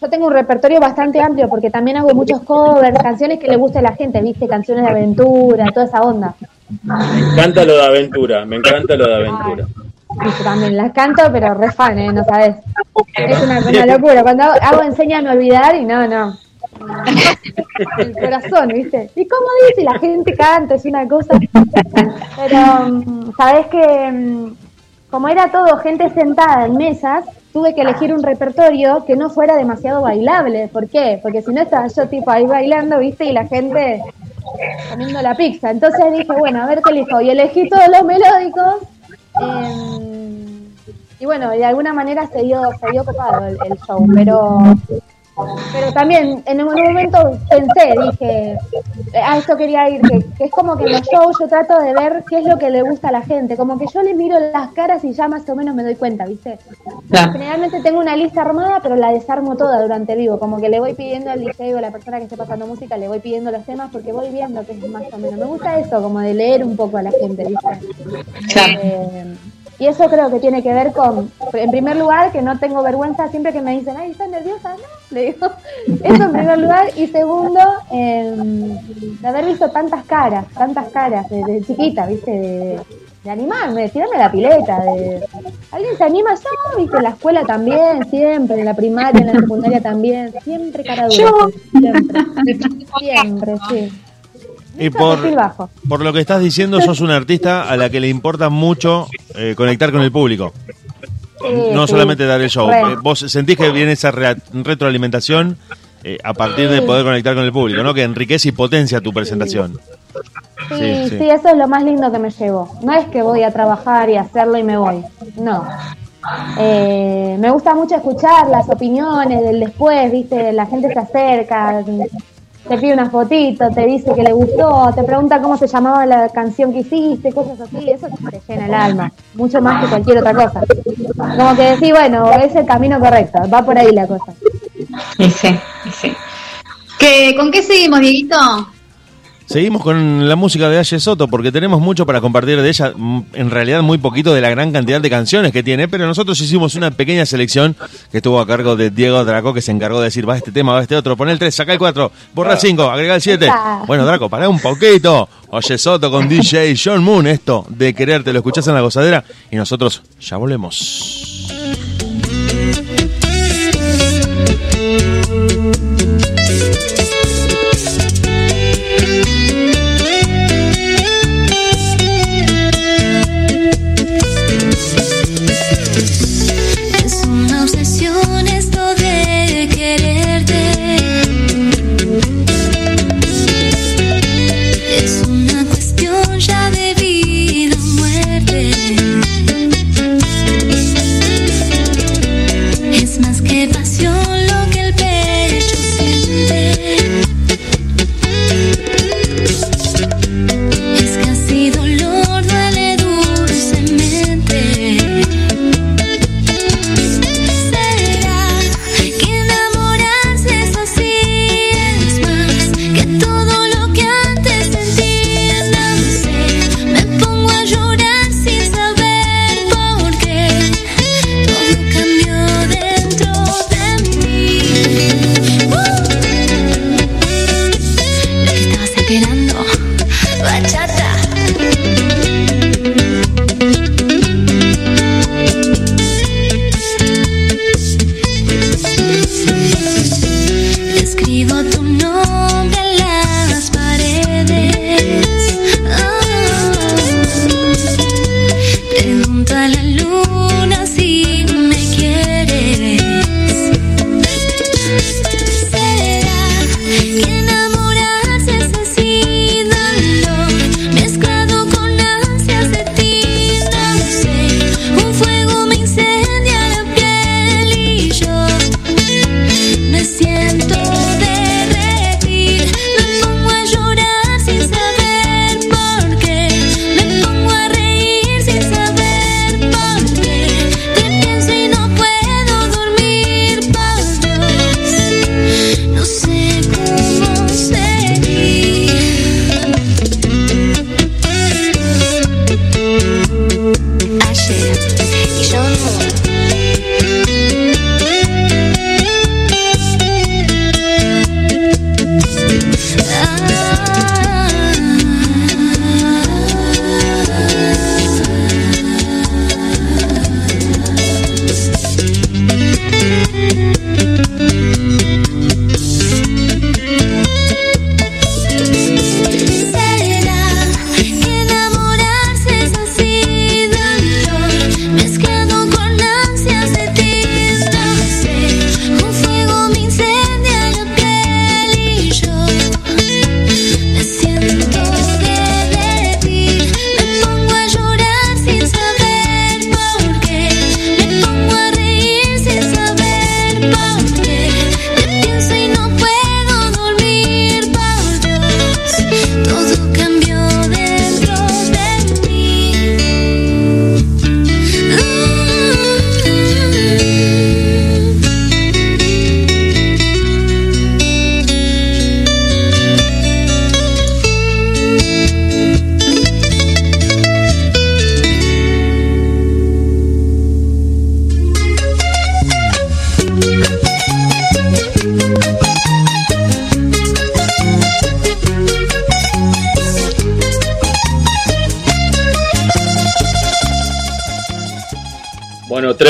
yo tengo un repertorio bastante amplio porque también hago muchos covers, canciones que le guste a la gente, viste, canciones de aventura, toda esa onda. Me encanta lo de aventura, me encanta lo de aventura. Viste, también las canto, pero re fan, ¿eh? No sabes. Es una, una locura. Cuando hago, hago enséñame a olvidar y no, no. El corazón, ¿viste? ¿Y cómo dice? La gente canta, es una cosa. Pero, mm, ¿sabes que mm, Como era todo gente sentada en mesas, tuve que elegir un repertorio que no fuera demasiado bailable. ¿Por qué? Porque si no estaba yo tipo ahí bailando, ¿viste? Y la gente comiendo la pizza. Entonces dije, bueno, a ver qué elijo. Y elegí todos los melódicos. Y bueno, de alguna manera se dio, se dio copado el, el show. Pero pero también en un momento pensé, dije, a esto quería ir, que, que es como que en los shows yo trato de ver qué es lo que le gusta a la gente. Como que yo le miro las caras y ya más o menos me doy cuenta, ¿viste? Claro. Generalmente tengo una lista armada, pero la desarmo toda durante vivo. Como que le voy pidiendo al DJ o a la persona que esté pasando música, le voy pidiendo los temas porque voy viendo que es más o menos. Me gusta eso, como de leer un poco a la gente, ¿viste? Eh, y eso creo que tiene que ver con, en primer lugar, que no tengo vergüenza siempre que me dicen, ay, ¿estás nerviosa? No, le digo, eso en primer lugar. Y segundo, eh, de haber visto tantas caras, tantas caras desde chiquita, ¿viste? De, de animarme, de tirarme la pileta, de... ¿Alguien se anima? Yo, ¿viste? En la escuela también, siempre, en la primaria, en la secundaria también, siempre cara dura. Yo. Siempre, siempre, sí. Y por, bajo. por lo que estás diciendo, sos una artista a la que le importa mucho eh, conectar con el público. Sí, no sí. solamente dar el show. Re. Eh, Vos sentís que viene esa rea- retroalimentación eh, a partir de poder conectar con el público, ¿no? Que enriquece y potencia tu presentación. Sí, Sí, sí, sí. eso es lo más lindo que me llevo. No es que voy a trabajar y hacerlo y me voy. No. Eh, me gusta mucho escuchar las opiniones del después, ¿viste? La gente se acerca, te pide una fotito, te dice que le gustó, te pregunta cómo se llamaba la canción que hiciste, cosas así. Eso te llena el alma, mucho más que cualquier otra cosa. Como que decís, bueno, es el camino correcto, va por ahí la cosa. Sí, sí. ¿Qué, ¿Con qué seguimos, Dieguito? Seguimos con la música de Aye Soto porque tenemos mucho para compartir de ella, en realidad muy poquito de la gran cantidad de canciones que tiene, pero nosotros hicimos una pequeña selección que estuvo a cargo de Diego Draco que se encargó de decir, va este tema, va este otro, pon el 3, saca el 4, borra el 5, agrega el 7. Esa. Bueno, Draco, pará un poquito. Oye Soto con DJ John Moon, esto de quererte, lo escuchás en la gozadera y nosotros ya volvemos.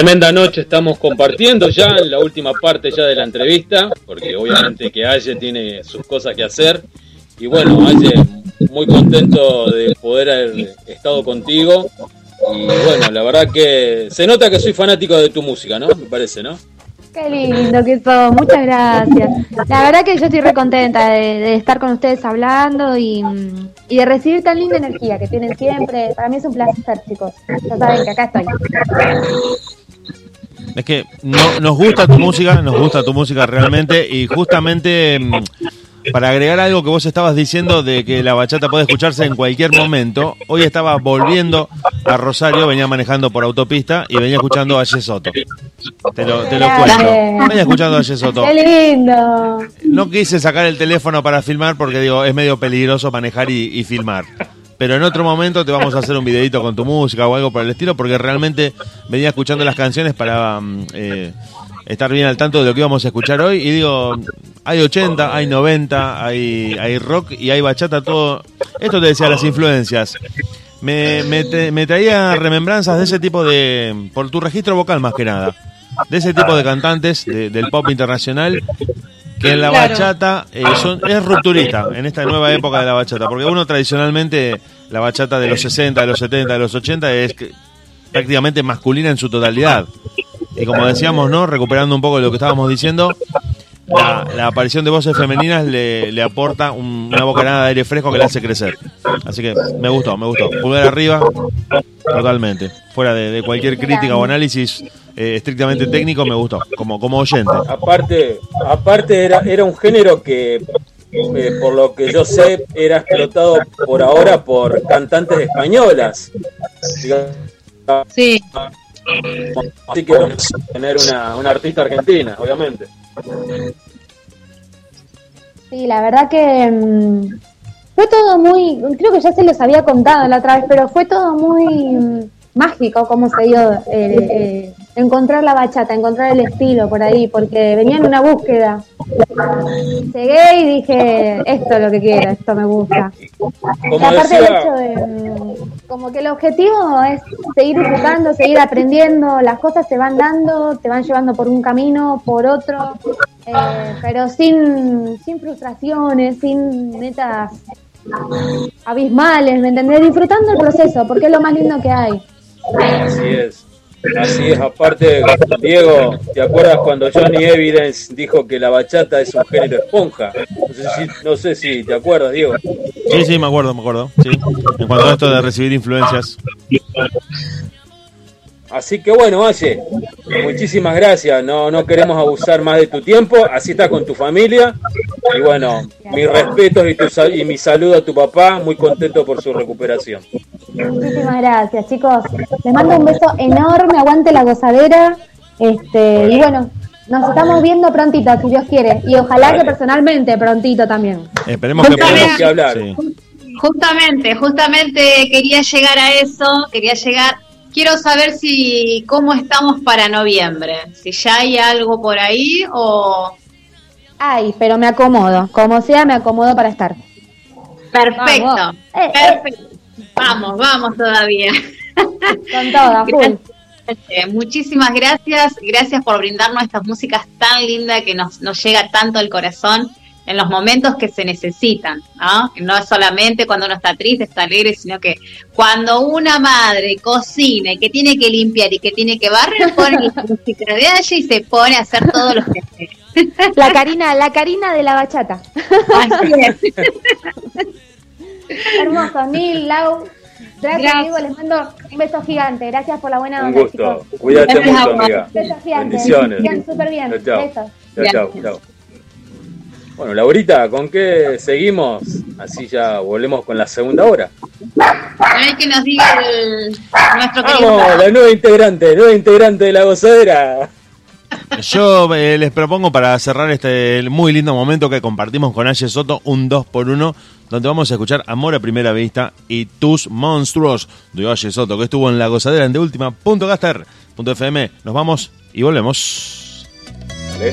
Tremenda noche estamos compartiendo ya en la última parte ya de la entrevista, porque obviamente que Aye tiene sus cosas que hacer. Y bueno, Aye, muy contento de poder haber estado contigo. Y bueno, la verdad que se nota que soy fanático de tu música, ¿no? Me parece, ¿no? Qué lindo que sos, muchas gracias. La verdad que yo estoy re contenta de, de estar con ustedes hablando y, y de recibir tan linda energía que tienen siempre. Para mí es un placer, chicos. Ya saben que acá estoy. Es que no, nos gusta tu música, nos gusta tu música realmente y justamente mm, para agregar algo que vos estabas diciendo de que la bachata puede escucharse en cualquier momento, hoy estaba volviendo a Rosario, venía manejando por autopista y venía escuchando a Ye Soto. Te lo, te lo cuento. Venía escuchando a Ye Soto. Qué lindo. No quise sacar el teléfono para filmar porque digo, es medio peligroso manejar y, y filmar. Pero en otro momento te vamos a hacer un videito con tu música o algo por el estilo, porque realmente venía escuchando las canciones para mm, eh, estar bien al tanto de lo que íbamos a escuchar hoy. Y digo, hay 80, hay 90, hay, hay rock y hay bachata, todo. Esto te decía las influencias. Me, me, me traía remembranzas de ese tipo de. por tu registro vocal más que nada. De ese tipo de cantantes de- del pop internacional que en la Claro. bachata eh, son- es rupturista en esta nueva época de la bachata, porque uno tradicionalmente la bachata de los 60, de los 70, de los 80 es que- prácticamente masculina en su totalidad. Y como decíamos, ¿no? Recuperando un poco de lo que estábamos diciendo, la, la aparición de voces femeninas le, le aporta un- una bocanada de aire fresco que le hace crecer. Así que me gustó, me gustó. Pulgar arriba, totalmente. Fuera de, de cualquier crítica o análisis eh, estrictamente técnico, me gustó, como, como oyente. Aparte, aparte era, era un género que, eh, por lo que yo sé, era explotado por ahora por cantantes españolas. Sí. Así que vamos a tener una, una artista argentina, obviamente. Sí, la verdad que mm, fue todo muy, creo que ya se los había contado la otra vez, pero fue todo muy mm, mágico como se dio eh, eh, encontrar la bachata, encontrar el estilo por ahí, porque venía en una búsqueda. Llegué y dije, esto es lo que quiero, esto me gusta. Como aparte el decía, hecho de, como que el objetivo es seguir disfrutando, seguir aprendiendo, las cosas se van dando, te van llevando por un camino, por otro, eh, pero sin, sin frustraciones, sin metas abismales, ¿me entendés? Disfrutando el proceso, porque es lo más lindo que hay. Así es. Así es, aparte, Diego, ¿te acuerdas cuando Johnny Evidence dijo que la bachata es un género esponja? No sé si, no sé si te acuerdas, Diego. Sí, sí, me acuerdo, me acuerdo. Sí. En cuanto a esto de recibir influencias. Así que bueno, Valle, muchísimas gracias. No, no queremos abusar más de tu tiempo. Así estás con tu familia. Y bueno, mis respetos y, tu, sal- y mi saludo a tu papá. Muy contento por su recuperación. Muchísimas gracias, chicos. Les mando un beso enorme, aguante la gozadera. Este, y bueno, nos estamos viendo prontito, si Dios quiere. Y ojalá que personalmente prontito también. Esperemos que podamos. que hablar. Sí. Justamente, justamente quería llegar a eso, quería llegar. Quiero saber si cómo estamos para noviembre, si ya hay algo por ahí o Ay, pero me acomodo. Como sea, me acomodo para estar. perfecto, Vamos. Eh, eh. Vamos, vamos todavía. Con toda, full. Muchísimas gracias, gracias por brindarnos estas músicas tan lindas que nos, nos llega tanto al corazón en los momentos que se necesitan, ¿no? No es solamente cuando uno está triste, está alegre, sino que cuando una madre cocina y que tiene que limpiar y que tiene que barrer, pone la música de allá y se pone a hacer todos los que La Karina, la Karina de la bachata. Así es. Hermoso, Nil, Lau. Gracias, Gracias. amigo. Les mando un beso gigante. Gracias por la buena Un onda, gusto. chicos. Cuídate mucho, amiga. Besos gigantes. Bendiciones. Sigan súper bien. Chao, chao. Besos. Chao, chao, chao. Bueno, Laurita, ¿con qué seguimos? Así ya volvemos con la segunda hora. Hay que nos diga el- nuestro querido. Vamos, la nueva integrante, nueva integrante de la gozadera. Yo eh, les propongo para cerrar este muy lindo momento que compartimos con Aye Soto, un 2 por 1 donde vamos a escuchar Amor a Primera Vista y Tus Monstruos de Aye Soto, que estuvo en la gozadera en de última.gaster.fm. Nos vamos y volvemos. Dale.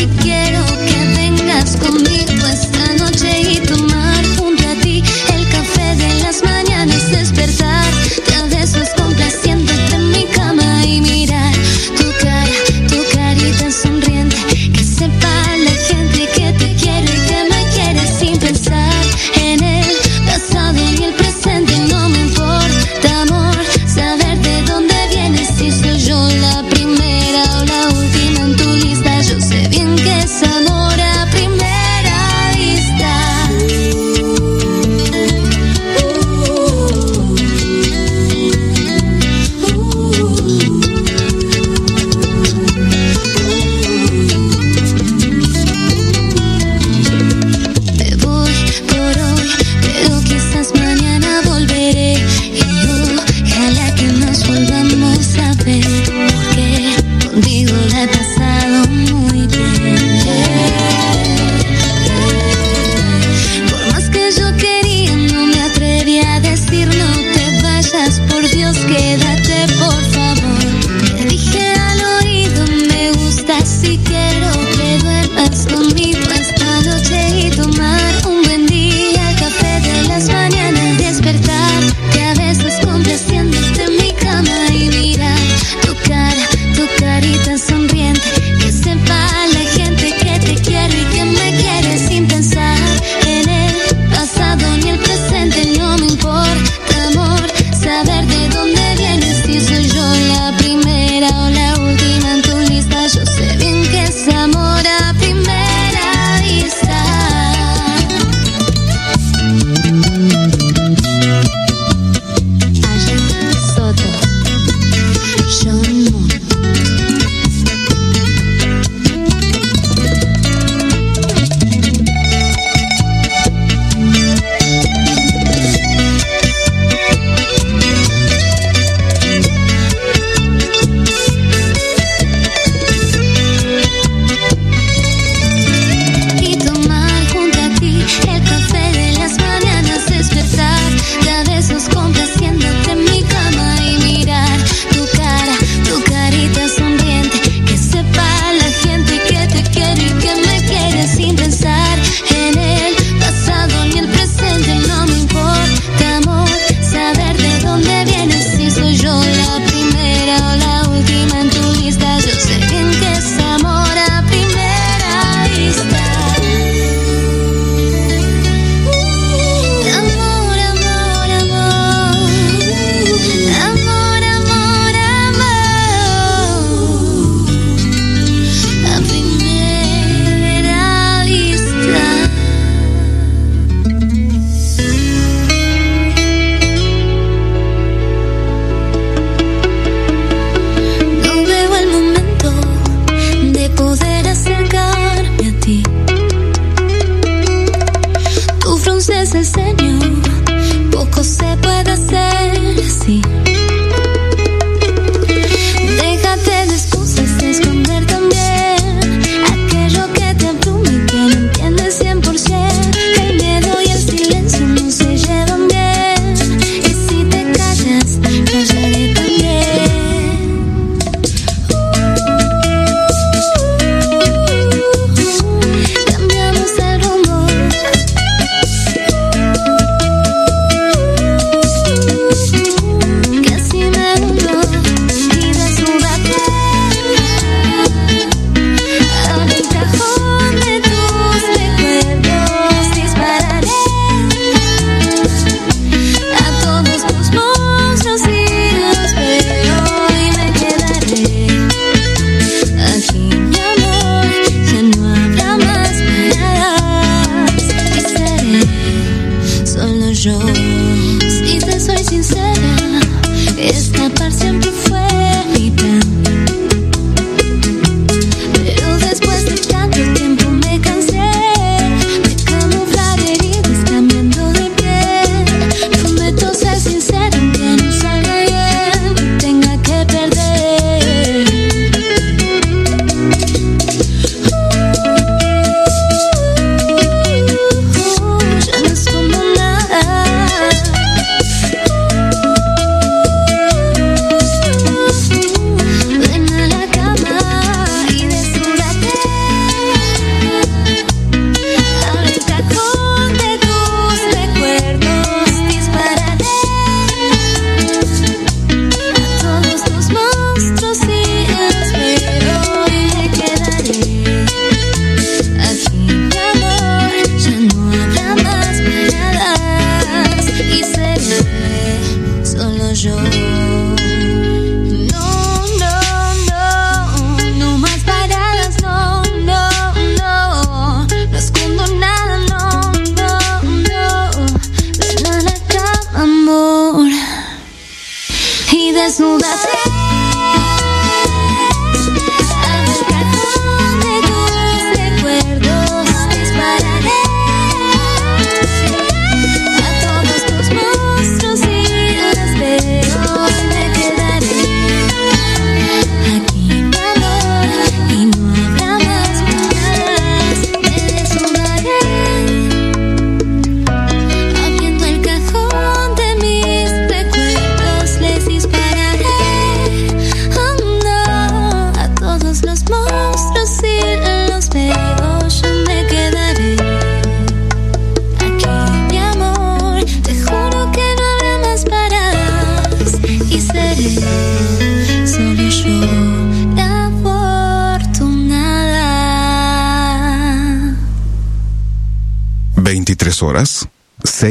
to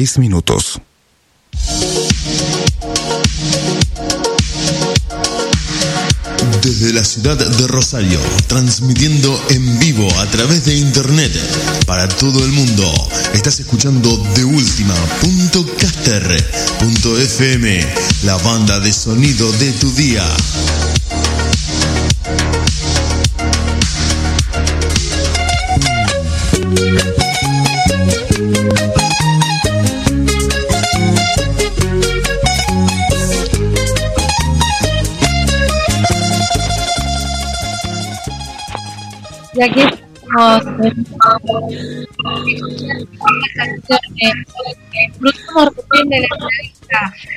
6 minutos. Desde la ciudad de Rosario, transmitiendo en vivo a través de internet para todo el mundo. Estás escuchando de FM, la banda de sonido de tu día.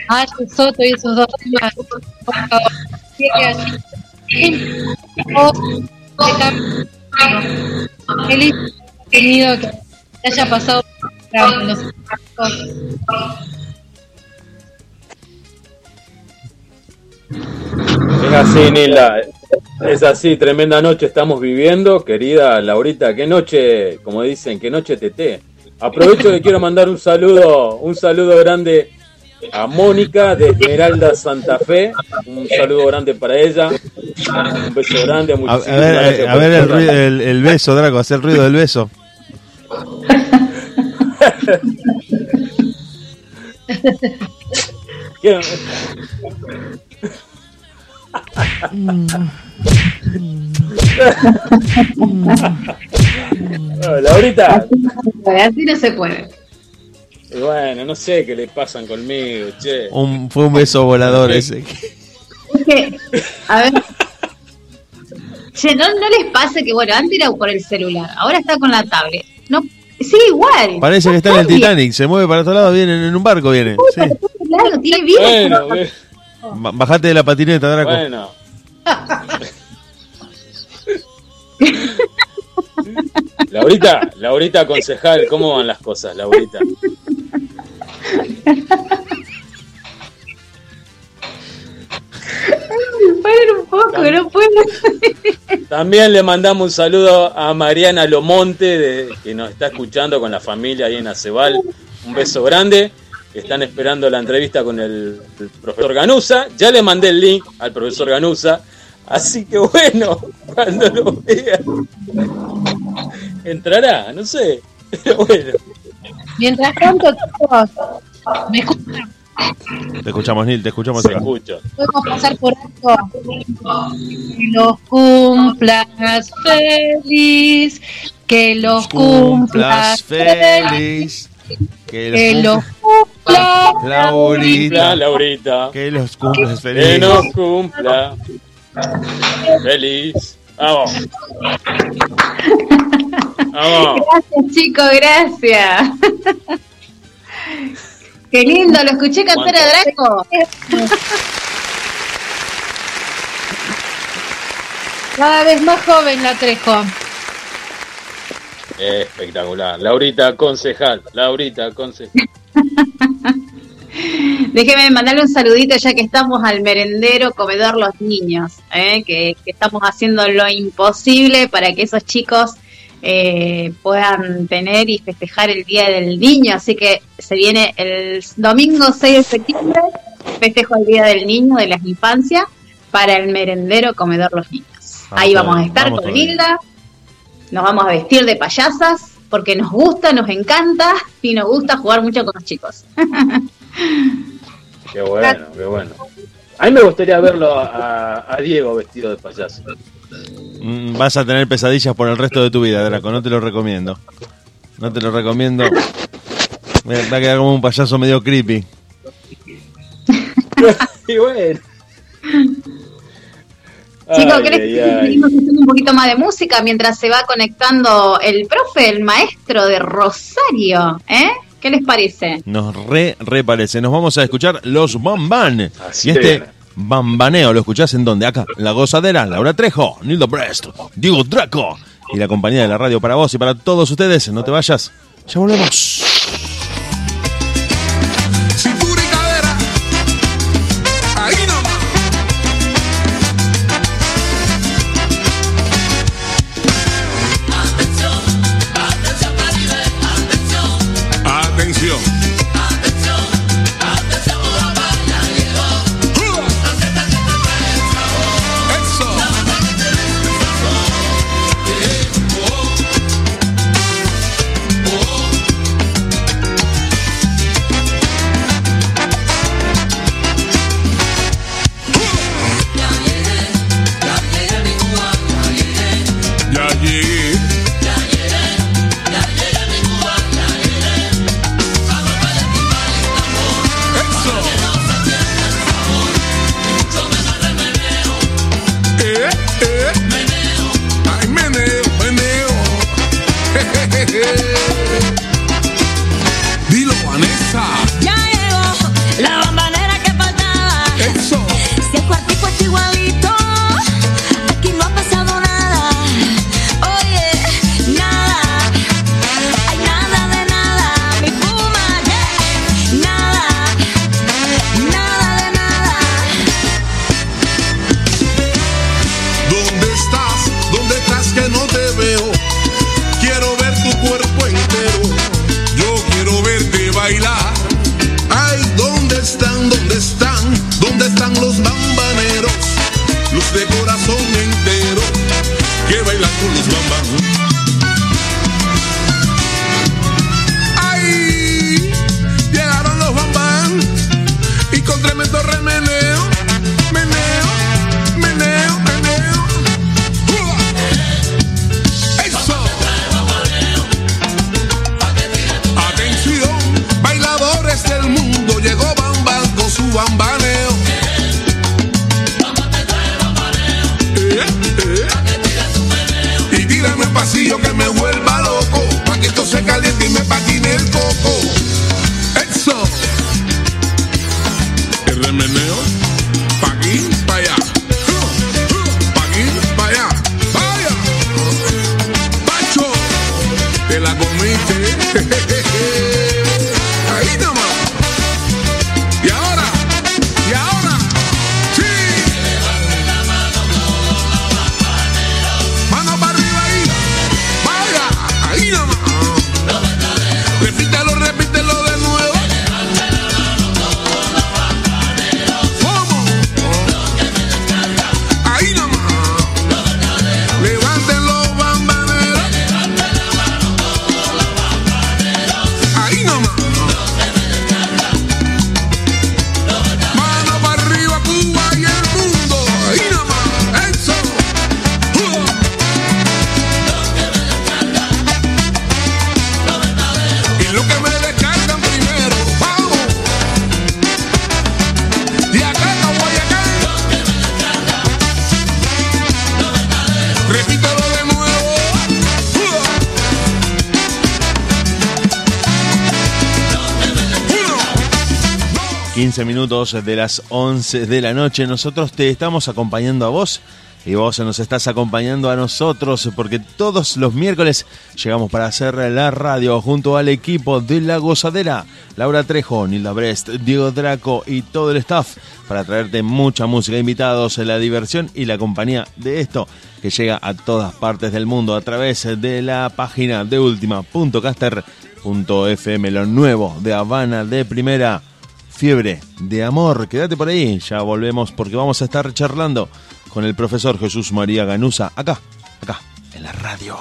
A Soto y dos. Feliz que haya pasado Es así, Nila. Es así, tremenda noche estamos viviendo. Querida Laurita, qué noche, como dicen, qué noche tete. Aprovecho que quiero mandar un saludo, un saludo grande a Mónica de Esmeralda Santa Fe. Un saludo grande para ella. Un beso grande. A, ver, eh, a ver el, ruido- el, el beso, Draco, hacer el ruido del beso. No, Laurita, Así no se puede. y bueno, no sé qué le pasan conmigo, che. Un, fue un beso volador ese. Es que, a ver. Che, no, no les pase que, bueno, antes era por el celular, ahora está con la tablet. No, sigue igual. Parece que está en el. Titanic, se mueve para todos lados, viene en un barco, viene. Sí. Claro, tiene vida. Bueno, Bajate de la patineta, Draco. bueno. Laurita, Laurita concejal, ¿cómo van las cosas, Laurita? Paren un poco, no puedo. También le mandamos un saludo a Mariana Lomonte, de- que nos está escuchando con la familia ahí en Acebal. Un beso grande. Están esperando la entrevista con el, el profesor Ganusa. Ya le mandé el link al profesor Ganusa. Así que bueno, cuando lo vea, entrará, no sé. Pero bueno, Mientras tanto, chicos, me escuchan. Te escuchamos, Nil, te escuchamos. Se acá. escucha. Podemos pasar por alto. Que los cumplas feliz. Que los Cumplas cumplas feliz. Que Que los los cumplas Laurita. Laurita, Laurita. Que los cumplas Que feliz. nos cumpla. Feliz. Vamos. Vamos. Gracias, chicos, gracias. Qué lindo, lo escuché cantar a Draco. Cada vez más joven la Trejo. Espectacular. Laurita, concejal. Laurita, concejal. Déjeme mandarle un saludito ya que estamos al merendero comedor los niños, ¿eh? que, que estamos haciendo lo imposible para que esos chicos eh, puedan tener y festejar el Día del Niño. Así que se viene el domingo 6 de septiembre, festejo el Día del Niño, de las infancias, para el merendero comedor los niños. Vamos Ahí vamos a estar vamos con. Hilda, nos vamos a vestir de payasas porque nos gusta, nos encanta y nos gusta jugar mucho con los chicos. Qué bueno, qué bueno. A mí me gustaría verlo a, a Diego vestido de payaso. Mm, Vas a tener pesadillas por el resto de tu vida, Draco. No te lo recomiendo. No te lo recomiendo. Me Va a quedar como un payaso medio creepy. y bueno. Chicos, Ay, ¿qué les ay, parece si ay. seguimos escuchando un poquito más de música mientras se va conectando el profe, el maestro de Rosario? ¿Eh? ¿Qué les parece? Nos re, re parece. Nos vamos a escuchar los Bamban. Así y este bambaneo lo escuchás en donde? Acá, La Gozadera, Laura Trejo, Nildo Brest, Diego Draco y la compañía de la radio para vos y para todos ustedes. No te vayas. Ya volvemos. 15 minutos de las 11 de la noche. Nosotros te estamos acompañando a vos y vos nos estás acompañando a nosotros porque todos los miércoles llegamos para hacer la radio junto al equipo de La Gozadera. Laura Trejo, Nilda Brest, Diego Draco y todo el staff para traerte mucha música, invitados, la diversión y la compañía de esto que llega a todas partes del mundo a través de la página de última.caster.fm, lo nuevo de Habana de Primera. Fiebre de amor, quédate por ahí, ya volvemos porque vamos a estar charlando con el profesor Jesús María Ganusa acá, acá, en la radio.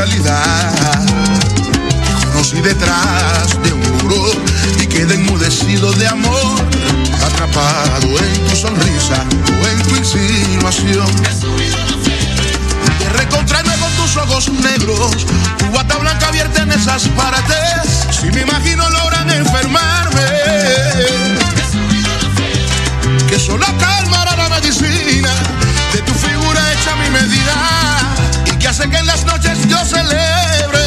Especialidad. Te conocí detrás de un muro y quedé enmudecido de amor, atrapado en tu sonrisa o en tu insinuación. De reencontrarme con tus ojos negros, tu bata blanca abierta en esas paredes. Si me imagino logran enfermarme, que solo calmará la medicina de tu figura hecha mi medida hace que en las noches yo celebre.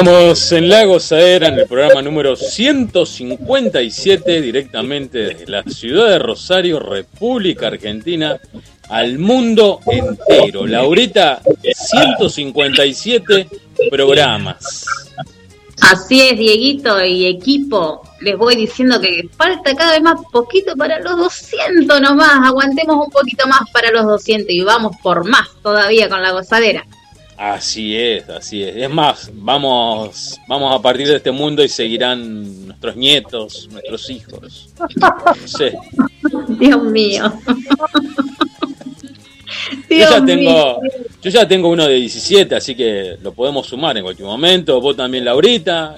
Estamos en La Gozadera en el programa número 157, directamente desde la ciudad de Rosario, República Argentina, al mundo entero. Laurita, 157 programas. Así es, Dieguito y equipo. Les voy diciendo que falta cada vez más poquito para los 200 nomás. Aguantemos un poquito más para los 200 y vamos por más todavía con la gozadera. Así es, así es. Es más, vamos, vamos a partir de este mundo y seguirán nuestros nietos, nuestros hijos. No sé. Dios mío. Yo Dios ya mío. tengo, yo ya tengo uno de 17, así que lo podemos sumar en cualquier momento. Vos también, Laurita,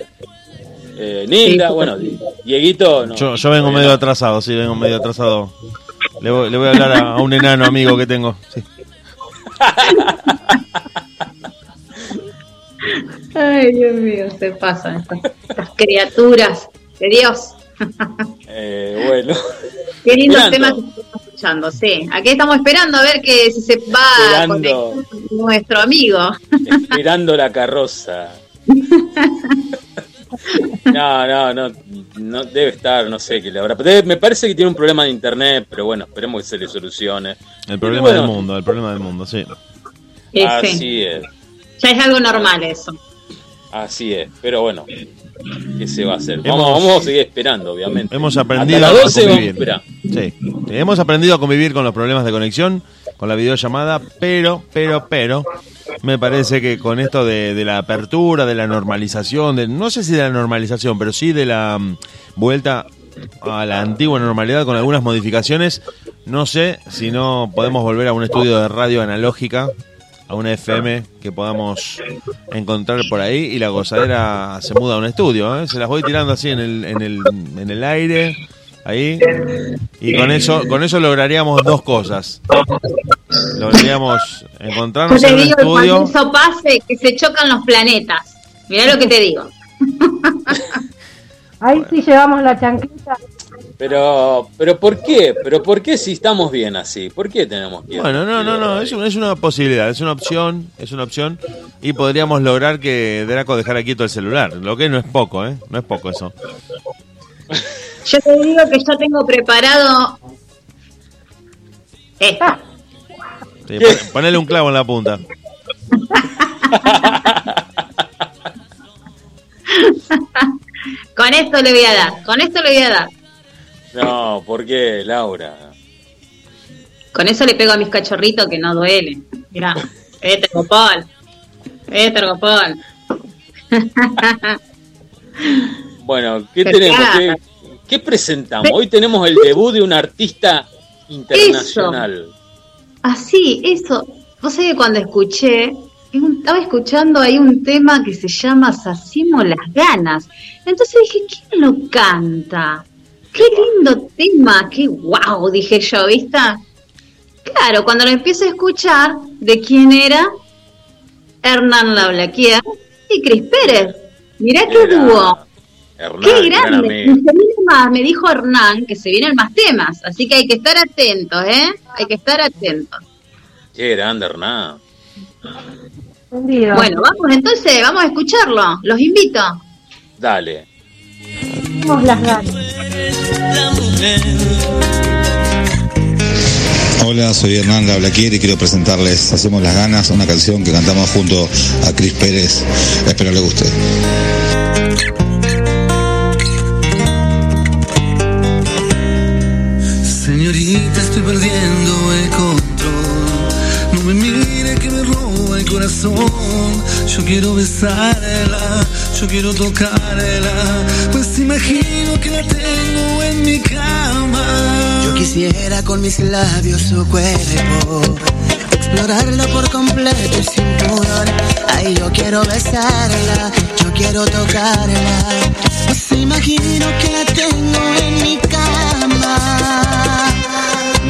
eh, Nilda, Sí. bueno, Dieguito. No, Yo, yo vengo medio atrasado, sí, vengo medio atrasado. Le voy, le voy a hablar a, a un enano amigo que tengo. sí. Ay, Dios mío, se pasan estas, estas criaturas de Dios. Eh, bueno, Qué lindos temas que estamos escuchando, sí. Aquí estamos esperando a ver que si se va conectar nuestro amigo. esperando la carroza. No, no, no, no debe estar, no sé qué le habrá. debe- me parece que tiene un problema de internet, pero bueno, esperemos que se le solucione. El problema Bueno, del mundo, el problema del mundo, sí. Sí, Así sí. es, Ya es algo normal eso. Así es. Pero bueno, ¿qué se va a hacer? Hemos- Vamos, vamos a seguir esperando, obviamente. Hemos aprendido a 12 vamos a convivir. Sí, Hemos aprendido a convivir con los problemas de conexión, con la videollamada, pero, pero, pero, me parece que con esto de, de la apertura, de la normalización, de, no sé si de la normalización, pero sí de la mm, vuelta a la antigua normalidad con algunas modificaciones, no sé si no podemos volver a un estudio de radio analógica, a una FM que podamos encontrar por ahí y la gozadera se muda a un estudio, ¿eh? se las voy tirando así en el, en el, en el aire, ahí, y con eso, con eso lograríamos dos cosas. Lograríamos Yo encontrarnos te en un digo estudio. cuando eso pase, que se chocan los planetas. Mirá lo que te digo. Ahí sí llevamos la chanquita. Pero, pero ¿por qué? ¿Pero por qué si estamos bien así? ¿Por qué tenemos que ir? Bueno, no, no, no, es una, es una posibilidad, es una opción, es una opción y podríamos lograr que Draco dejara quieto el celular, lo que no es poco, ¿eh? No es poco eso. Yo te digo que yo tengo preparado. Sí, pon- ponele un clavo en la punta. Con esto le voy a dar, con esto le voy a dar. No, ¿por qué, Laura? Con eso le pego a mis cachorritos que no duelen. Mirá, eh, Tergopol. Eh, Tergopol. Bueno, ¿qué Pero tenemos? ¿Qué, qué presentamos? Hoy tenemos el debut de un artista internacional. Así, eso. Vos sabés que cuando escuché, estaba escuchando ahí un tema que se llama Sacimos las ganas. Entonces dije, ¿quién lo canta? Qué lindo tema, qué guau, dije yo, ¿viste? Claro, cuando lo empiezo a escuchar, ¿de quién era? Hernán Laulaquier y Cris Pérez. Mirá qué Era dúo. Hernán, Qué gran grande. Más, me dijo Hernán que se vienen más temas, así que hay que estar atentos, ¿eh? Hay que estar atentos. Qué grande, Hernán. Bueno, vamos entonces, vamos a escucharlo. Los invito. Dale. Tenemos las ganas. Hola, soy Hernán Lablaquier y quiero presentarles Hacemos las ganas, una canción que cantamos junto a Cris Pérez. Espero le guste. Señorita, estoy perdiendo el control. No me mire que me roba el corazón. Yo quiero besarla, yo quiero tocarla. Imagino que la tengo en mi cama. Yo quisiera con mis labios su cuerpo explorarlo por completo y sin pudor. Ay, yo quiero besarla, yo quiero tocarla. Pues imagino que la tengo en mi cama.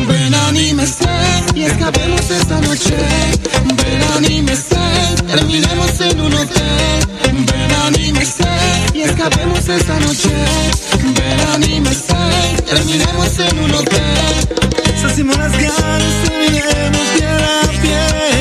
Ven, anímese y escapemos esta noche. Ven, anímese, terminemos en un hotel. Ven, anímese escapemos esta noche. Ven, anímese, terminemos en un hotel. Hacemos las ganas, terminemos piel a piel.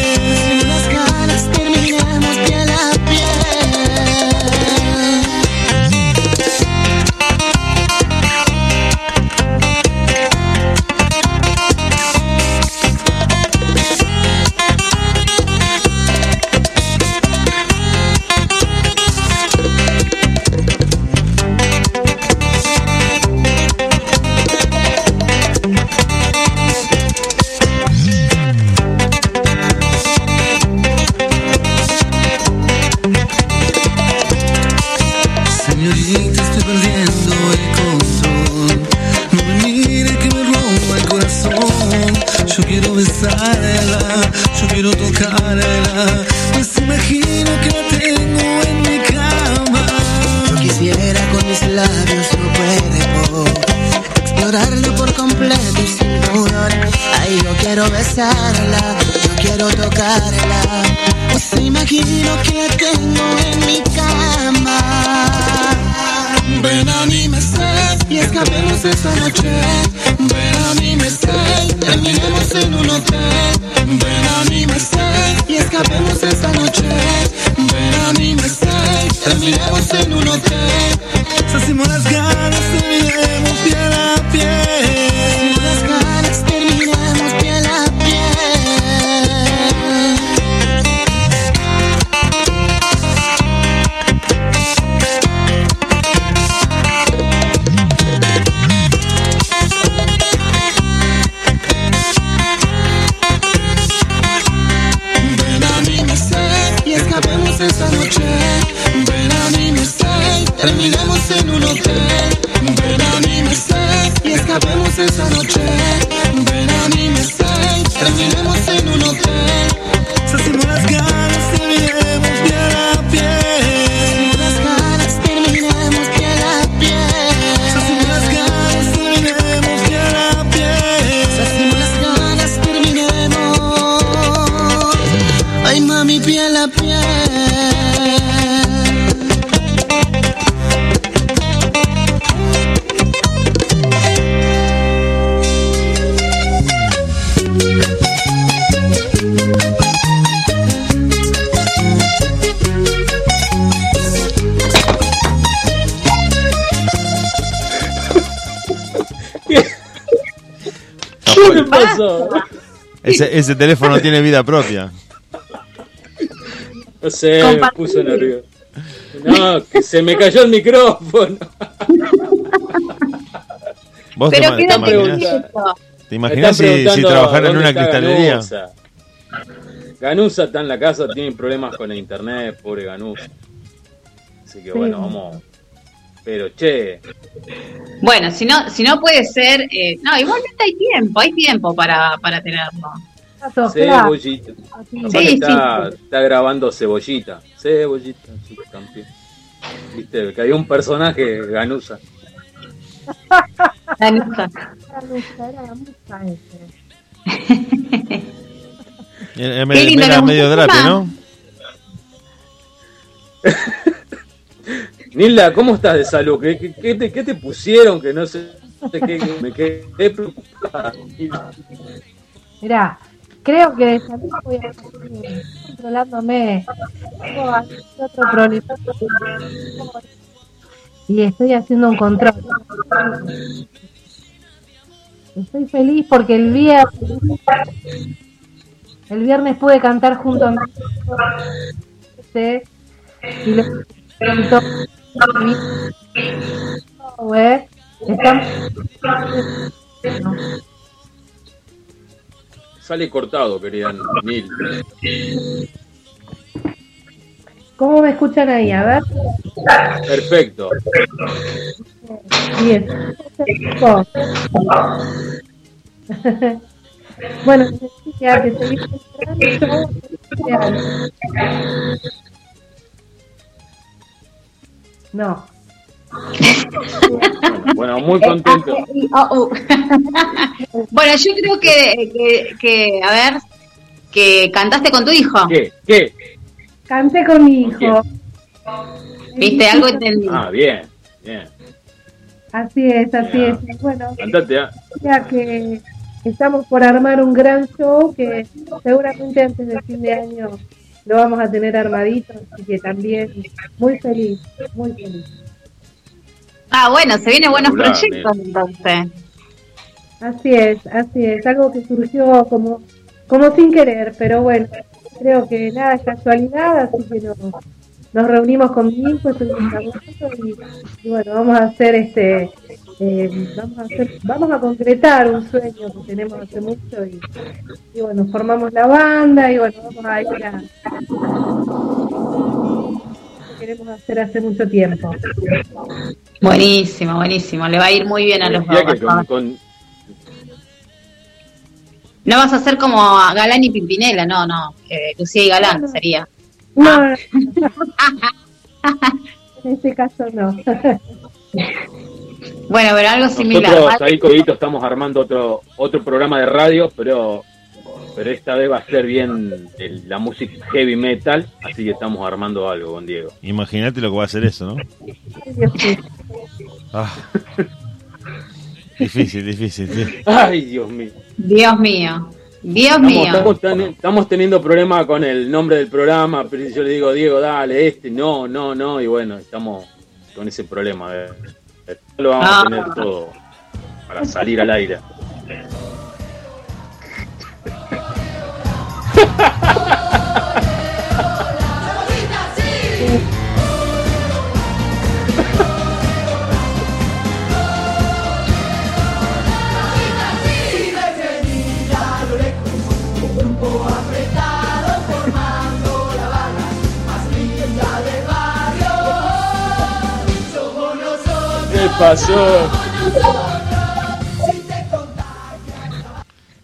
¿Qué le pasó? Ese, ese teléfono tiene vida propia. No sé, me puso nervioso. No, que se me cayó el micrófono. ¿Vos te, Pero te quieto. te están si, si trabajara en una cristalería? Ganusa. Ganusa está en la casa, tiene problemas con el internet, pobre Ganusa. Así que bueno, vamos. Pero che, Bueno, si no, si no puede ser, eh, no, igualmente hay tiempo, hay tiempo para, para tenerlo. cebollita. Aparte Sí, está, está grabando cebollita. Cebollita, campeón. Viste, que hay un personaje Ganusa. Ganusa. Era, Qué lindo, era ¿les medio drape? ¿no? Nilda, ¿cómo estás de salud? ¿Qué, te, pusieron? Que no sé qué, me quedé preocupada. Mirá, creo que de salud voy a seguir controlándome. Tengo otro problema. Y estoy haciendo un control. Estoy feliz porque el viernes, el viernes pude cantar junto a mi y preguntó eh, estamos Sale cortado, querida Nil. ¿Cómo me escuchan ahí? A ver. Perfecto. Bien. bueno, ya que entrando, No. Bueno, muy contento. Oh, oh. bueno, yo creo que, que, que, a ver, que cantaste con tu hijo. ¿Qué? ¿Qué? Canté con mi hijo. ¿Viste? Algo entendí. Ah, bien, bien. Así es, así es. Bueno, Cantate, ah. ya que estamos por armar un gran show que seguramente antes del fin de año lo vamos a tener armadito, así que también muy feliz, muy feliz. Ah, bueno, se vienen buenos proyectos entonces. Así es, así es, algo que surgió como, como sin querer, pero bueno, creo que nada es casualidad, así que nos, nos reunimos con mi hijo, y, y bueno, vamos a hacer este, eh, vamos a hacer, vamos a concretar un sueño que tenemos hace mucho y, y bueno, formamos la banda y bueno, vamos a ir a que queremos hacer hace mucho tiempo. Buenísimo, buenísimo. Le va a ir muy bien a los dos. con, No vas a ser como a Galán y Pimpinela, no, no. Lucía y Galán sería. No, en este caso no. Bueno, pero algo similar. nosotros ahí, Codito, estamos armando otro otro programa de radio, pero pero esta vez va a ser bien el- la música heavy metal, así que estamos armando algo con Diego. Imagínate lo que va a hacer eso, ¿no? Ah. Difícil, difícil. sí. Ay, Dios mío. Dios mío. Dios Estamos, mío. estamos ten- estamos teniendo problemas con el nombre del programa, pero yo le digo, Diego, dale, este, no, no, no, y bueno, estamos con ese problema. No lo vamos Ah. a tener todo para salir al aire. pasó?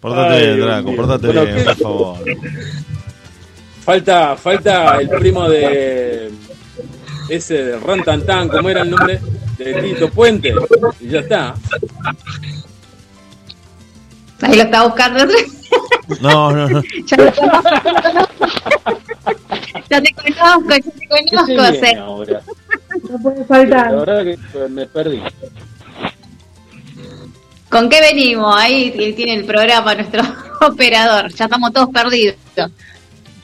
Portate Ay, bien, Draco, mío. portate Bueno, bien, ¿qué- por favor. Falta, falta el primo de ese de Rantantan, ¿cómo era el nombre? De Tito Puente. Y ya está. Ahí lo está buscando. No, no, no. ya, te conozco, ya te ¿Qué conozco. viene César. No puede La faltar. verdad que me perdí. ¿Con qué venimos? Ahí tiene el programa nuestro operador. Ya estamos todos perdidos.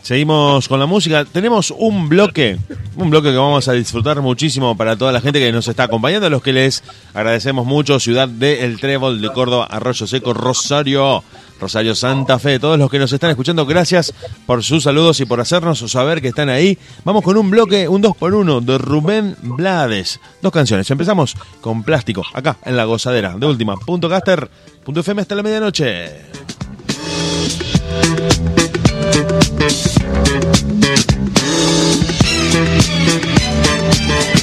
Seguimos con la música. Tenemos un bloque, un bloque que vamos a disfrutar muchísimo para toda la gente que nos está acompañando, a los que les agradecemos mucho. Ciudad de El Trébol de Córdoba, Arroyo Seco, Rosario, Rosario Santa Fe. Todos los que nos están escuchando, gracias por sus saludos y por hacernos saber que están ahí. Vamos con un bloque, un 2 por 1 de Rubén Blades. Dos canciones. Empezamos con Plástico, acá en La Gozadera. De última, punto caster, punto FM hasta la medianoche. Thank you.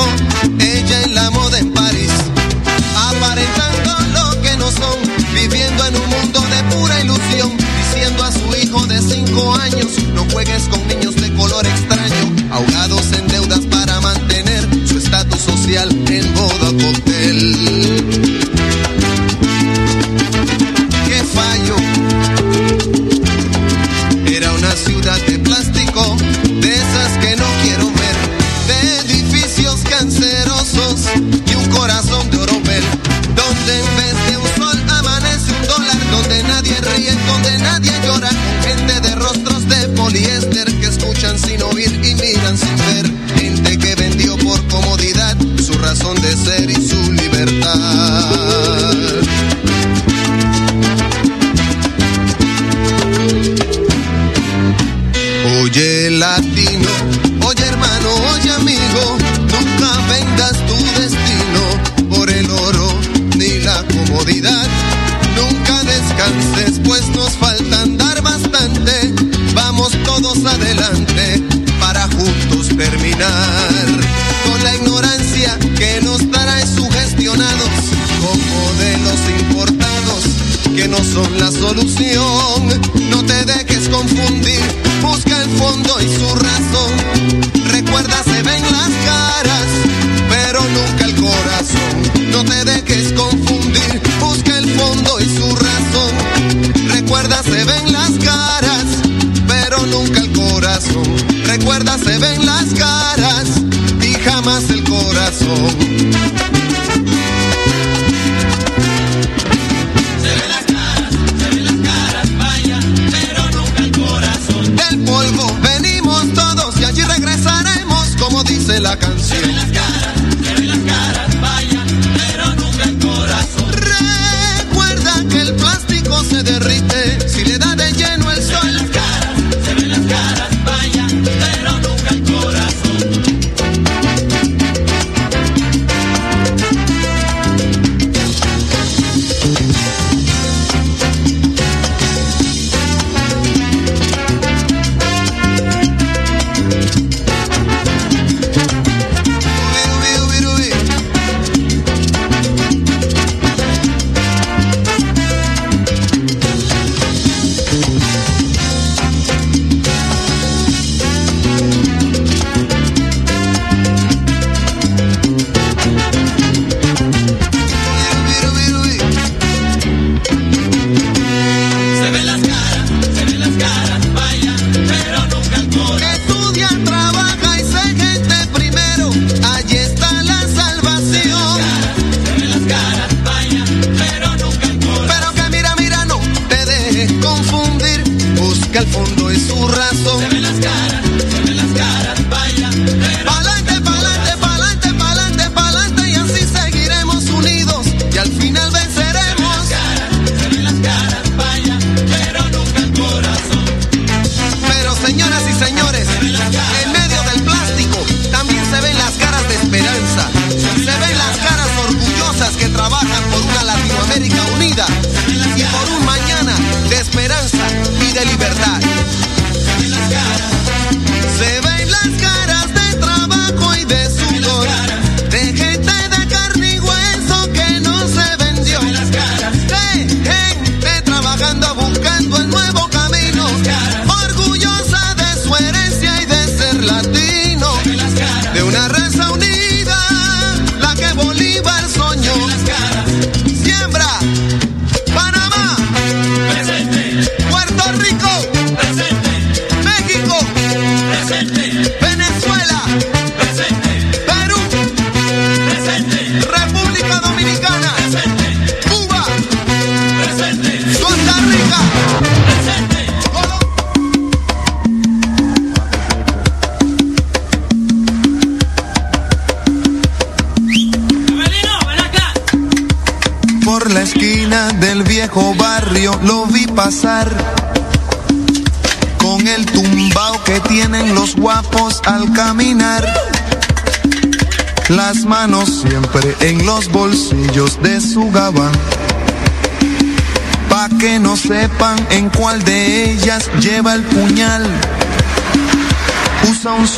Ella en la moda en París. Aparentando lo que no son, viviendo en un mundo de pura ilusión. Diciendo a su hijo de cinco años,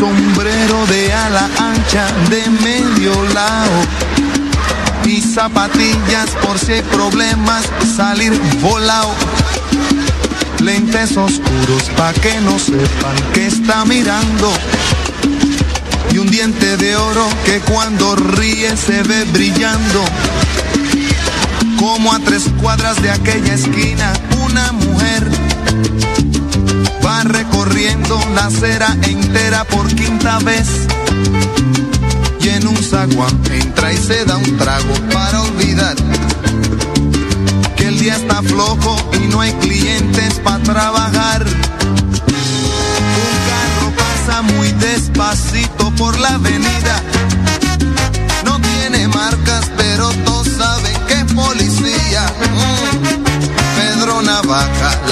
sombrero de ala ancha de medio lado y zapatillas por si hay problemas salir volado. Lentes oscuros pa' que no sepan que está mirando. Y un diente de oro que cuando ríe se ve brillando. Como a tres cuadras de aquella esquina, una mujer recorriendo la acera entera por quinta vez. Y en un zaguán entra y se da un trago para olvidar que el día está flojo y no hay clientes para trabajar. Un carro pasa muy despacito por la avenida. No tiene marcas, pero todos saben que es policía. Mm. Pedro Navaja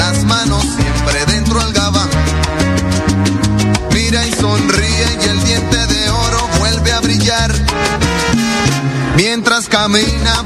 camina.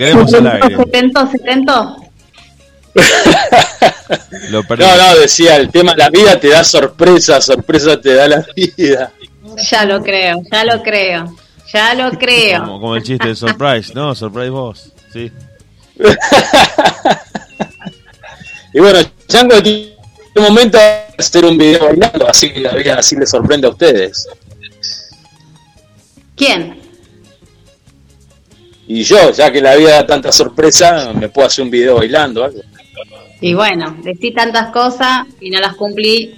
Queremos al aire. Se tentó, se tentó. Lo. No, no, decía, el tema, la vida te da sorpresa, sorpresa te da la vida. Ya lo creo, ya lo creo, ya lo creo. Como, como el chiste de Surprise, ¿no? Surprise vos, sí. Y bueno, Chango, en este momento va a hacer un video bailando, así la vida así le sorprende a ustedes. ¿Quién? Y yo, ya que la vida da tanta sorpresa, me puedo hacer un video bailando, algo. Y bueno, decí tantas cosas y no las cumplí.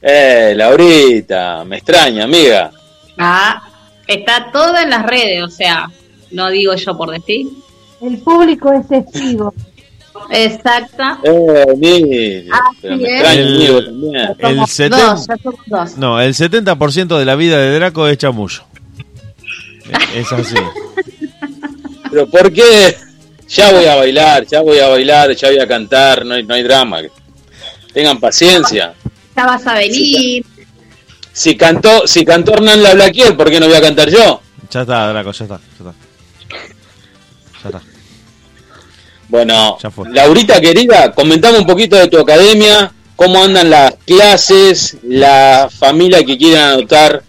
Eh, Laurita, me extraña, amiga. Ah, está todo en las redes, o sea, no digo yo por decir. El público es testigo. Exacta. Eh, Nini, pero me es. extraña, El- amigo, también. El Dos, 70, ya somos dos. no, el 70% de la vida de Draco es chamullo. Es así. Pero ¿por qué? Ya voy a bailar, ya voy a bailar, ya voy a cantar, no hay, no hay drama. Tengan paciencia. Ya vas a venir. Si cantó, si cantó Hernán La Blaquier, ¿por qué no voy a cantar yo? Ya está, Draco, ya está. Ya está. Ya está. Bueno, Ya. Laurita querida, comentame un poquito de tu academia, cómo andan las clases, la familia que quieren anotar.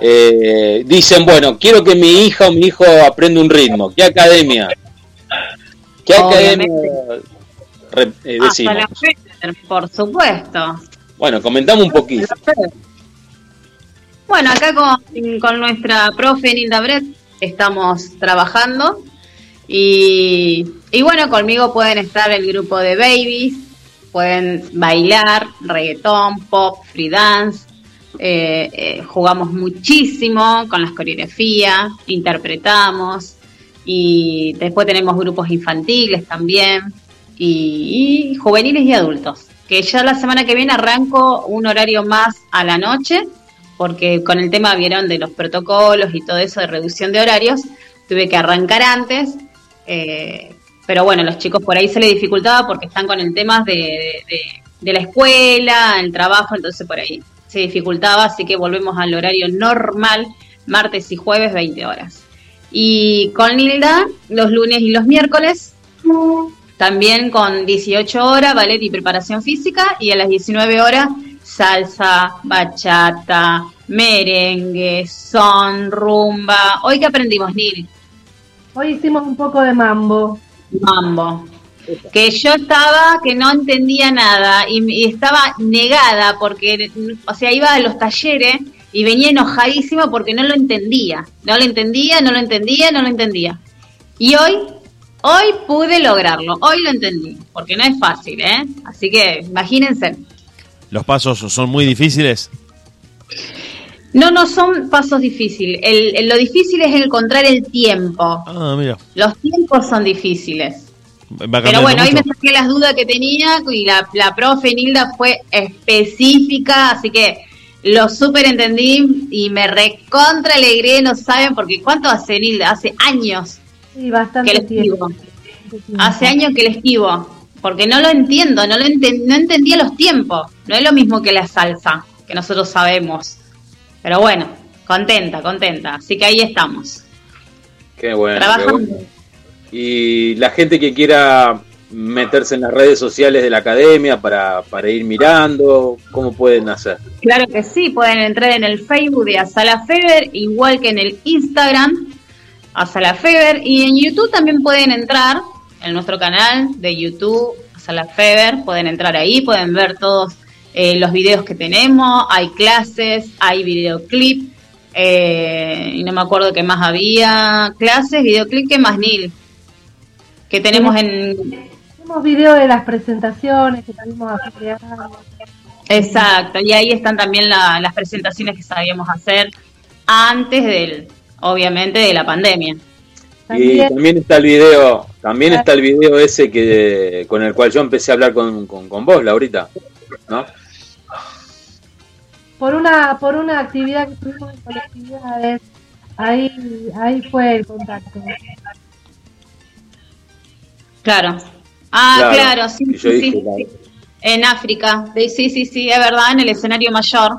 Eh, dicen, bueno, quiero que mi hija o mi hijo aprenda un ritmo. ¿Qué academia? ¿Qué academia? re- eh, decimos? la por supuesto. Bueno, comentame un poquito. Bueno, acá con, con nuestra profe Nilda Brett estamos trabajando y, y bueno, conmigo pueden estar el grupo de babies, pueden bailar, reggaetón, pop, free dance, eh, eh, jugamos muchísimo con las coreografías, interpretamos y después tenemos grupos infantiles también y, juveniles y adultos. Que ya la semana que viene arranco un horario más a la noche, porque con el tema vieron de los protocolos y todo eso de reducción de horarios, tuve que arrancar antes, eh, pero bueno, los chicos por ahí se les dificultaba porque están con el tema de la escuela, el trabajo, entonces por ahí se dificultaba, así que volvemos al horario normal, martes y jueves, 20 horas. Y con Nilda, los lunes y los miércoles, también con 18 horas, ballet y preparación física, y a las 19 horas, salsa, bachata, merengue, son, rumba. Hoy que aprendimos, Nil, Hoy hicimos un poco de mambo. mambo. Que yo estaba, que no entendía nada y, y estaba negada porque, o sea, iba a los talleres y venía enojadísima porque no lo entendía. No lo entendía, no lo entendía, no lo entendía. Y hoy, hoy pude lograrlo, hoy lo entendí, porque no es fácil, ¿eh? Así que imagínense. Los pasos son muy difíciles. No, no son pasos difíciles. El, el- lo difícil es encontrar el tiempo. Ah, mira. Los tiempos son difíciles. Va Pero bueno, hoy me mucho. saqué las dudas que tenía y la, la profe Nilda fue específica, así que lo súper entendí y me recontra alegré, no saben, porque ¿cuánto hace Nilda? Hace años Sí, bastante que le tiempo. escribo. Hace años que le esquivo, porque no lo entiendo, no lo enten- no entendía los tiempos. No es lo mismo que la salsa, que nosotros sabemos. Pero bueno, contenta, contenta. Así que ahí estamos. Qué bueno. qué Trabajando. bueno. Y la gente que quiera meterse en las redes sociales de la academia para, para ir mirando, ¿cómo pueden hacer? Claro que sí, pueden entrar en el Facebook de Asala Feber, igual que en el Instagram, Asala Feber, y en YouTube también pueden entrar, en nuestro canal de YouTube, Asala Feber, pueden entrar ahí, pueden ver todos eh, los videos que tenemos, hay clases, hay videoclip, eh, y no me acuerdo qué más había, clases, videoclip, ¿qué más, Nil? Que tenemos en, Hicimos video de las presentaciones que salimos a crear. Exacto, y ahí están también la- las presentaciones que sabíamos hacer antes del, obviamente, de la pandemia. Y también está el video, también está el video ese que con el cual yo empecé a hablar con, con, con vos, Laurita, ¿no? Por una, por una actividad que tuvimos en colectividades, ahí, ahí fue el contacto. Claro. Ah, Claro, claro, sí, sí, dije, sí, la- sí. En África, Sí, sí, sí, sí, es verdad, en el escenario mayor,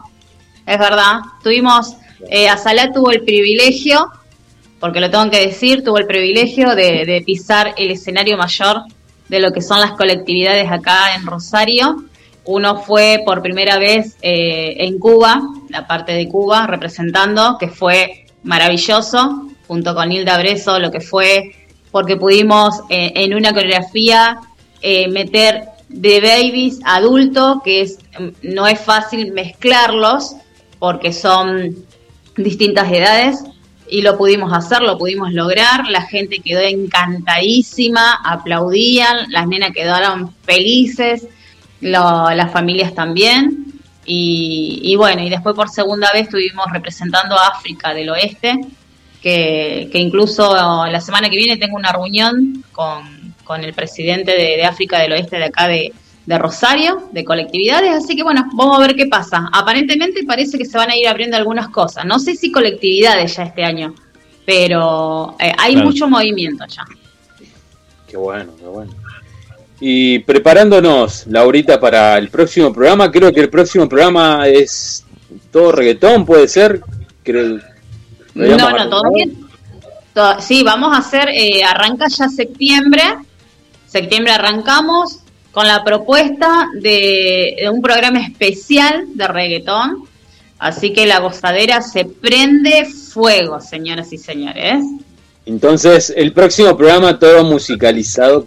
es verdad. Tuvimos, eh, Azalá tuvo el privilegio, porque lo tengo que decir, tuvo el privilegio de, de pisar el escenario mayor de lo que son las colectividades acá en Rosario. Uno fue por primera vez eh, en Cuba, la parte de Cuba, representando, que fue maravilloso, junto con Hilda Breso, lo que fue, porque pudimos eh, en una coreografía eh, meter de babies a adultos, que es, mm, no es fácil mezclarlos, porque son distintas edades, y lo pudimos hacer, lo pudimos lograr, la gente quedó encantadísima, aplaudían, las nenas quedaron felices, lo- las familias también, y, y bueno, y después por segunda vez estuvimos representando a África del Oeste, que, que incluso la semana que viene tengo una reunión con, con el presidente de, de África del Oeste de acá de, de Rosario, de colectividades, así que bueno, vamos a ver qué pasa. Aparentemente parece que se van a ir abriendo algunas cosas, no sé si colectividades ya este año, pero eh, hay Claro. mucho movimiento ya. Qué bueno, qué bueno. Y preparándonos, Laurita, para el próximo programa, creo que el próximo programa es todo reggaetón, puede ser. Creo, No, no, acordado. todavía. to- sí, vamos a hacer, eh, arranca ya septiembre. Septiembre arrancamos con la propuesta de, de un programa especial de reggaetón. Así que la gozadera se prende fuego, señoras y señores. Entonces, el próximo programa todo musicalizado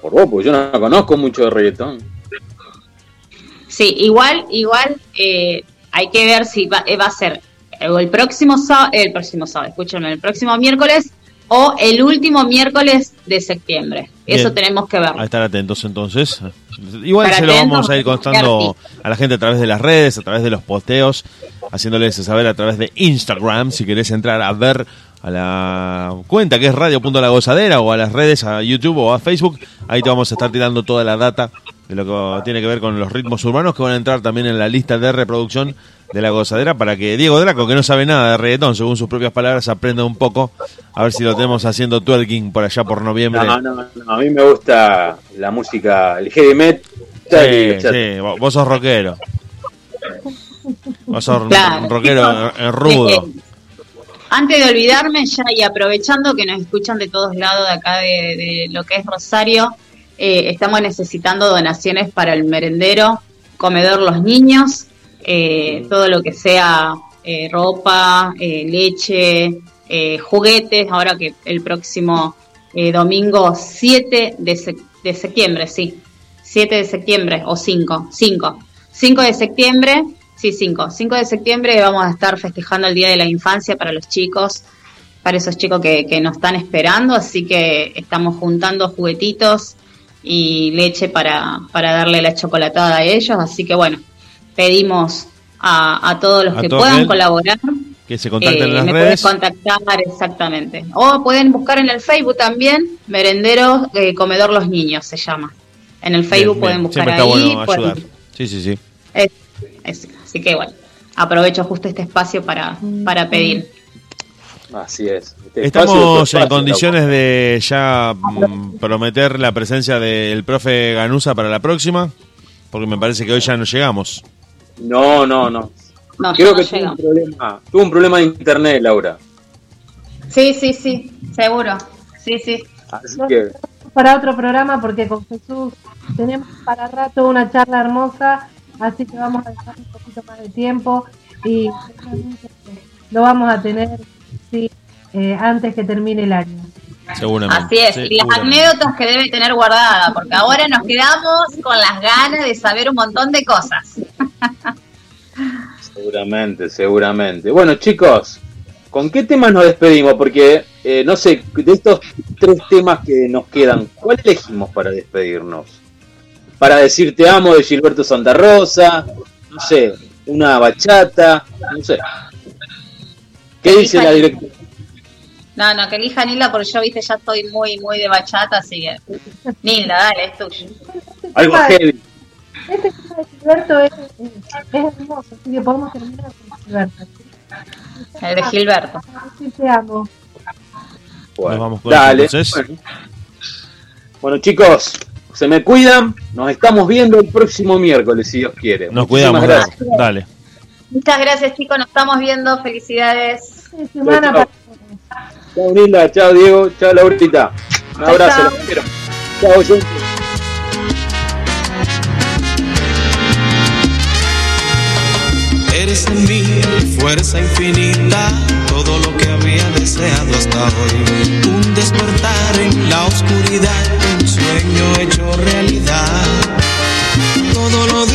por vos, porque yo no conozco mucho de reggaetón. Sí, igual, igual eh, hay que ver si va, eh, va a ser el próximo sábado, el próximo sábado, escúchenme, el próximo miércoles o el último miércoles de septiembre. Eso tenemos que ver. A estar atentos entonces. Igual se lo vamos a ir contando a la gente a través de las redes, a través de los posteos, haciéndoles saber a través de Instagram, si querés entrar a ver a la cuenta que es radio.lagozadera o a las redes, a YouTube o a Facebook, ahí te vamos a estar tirando toda la data de lo que tiene que ver con los ritmos urbanos que van a entrar también en la lista de reproducción de la gozadera para que Diego Draco, que no sabe nada de reggaetón, según sus propias palabras, aprenda un poco. A ver si lo tenemos haciendo twerking por allá por noviembre. No, no, no, a mí me gusta la música, el heavy metal. Sí, sí, vos vos sos rockero. Vos sos Claro. un rockero rudo. Eh, Antes de olvidarme, ya y aprovechando que nos escuchan de todos lados de acá de, de lo que es Rosario, eh, estamos necesitando donaciones para el merendero, comedor los niños, eh, todo lo que sea eh, ropa, eh, leche, eh, juguetes, ahora que el próximo domingo 7 de, sep- de septiembre, sí, 7 de septiembre o 5, 5, 5 de septiembre, sí, 5, 5 de septiembre vamos a estar festejando el Día de la Infancia para los chicos, para esos chicos que, que nos están esperando, así que estamos juntando juguetitos y leche para, para darle la chocolatada a ellos, así que bueno, pedimos a, a todos los A que todo puedan colaborar Que se contacten en eh, las me redes. puedes contactar exactamente. O pueden buscar en el Facebook también, Merendero eh, Comedor Los Niños se llama. En el Facebook Bien, pueden bien. buscar ahí. bueno pueden- ayudar. Sí, sí, sí. es- es- así que bueno, aprovecho justo este espacio para, para pedir. Así es. Este espacio Estamos en condiciones de ya mm, prometer la presencia del profe Ganusa para la próxima, porque me parece que hoy ya no llegamos. No, no, no. No, Creo que tuvo un, problema, tuvo un problema de internet, Laura. Sí, sí, sí, seguro. Sí, sí. Así que Para otro programa, porque con Jesús tenemos para rato una charla hermosa, así que vamos a dejar un poquito más de tiempo y seguramente lo vamos a tener sí, eh, antes que termine el año. Seguramente. Así es, Sí, y las anécdotas que debe tener guardada, porque ahora nos quedamos con las ganas de saber un montón de cosas. Seguramente, seguramente. Bueno, chicos, ¿con qué temas nos despedimos? Porque, eh, no sé, de estos tres temas que nos quedan, ¿cuál elegimos para despedirnos? Para decir te amo de Gilberto Santa Rosa, no sé, una bachata, no sé. ¿Qué dice la directora? No, no, que elija Nilda porque yo, viste, ya estoy muy, muy de bachata, así que... Nilda, dale, es tuyo. Algo heavy. Este tema de Gilberto es, es, hermoso, así que podemos terminar con Gilberto. El de Gilberto. Sí, te amo. Bueno, vamos con dale. Bueno. Bueno, chicos, se me cuidan. Nos estamos viendo el próximo miércoles, si Dios quiere. Nos Muchísimas cuidamos, gracias. Dale. Muchas gracias, chicos, nos estamos viendo, felicidades. Semana Chao, chao. Chao, Diego. Chao, Laurita. Un abrazo. chao. los quiero. Chao, gente. Eres en mí fuerza infinita, todo lo que había deseado hasta hoy. Un despertar en la oscuridad, un sueño hecho realidad. Todo lo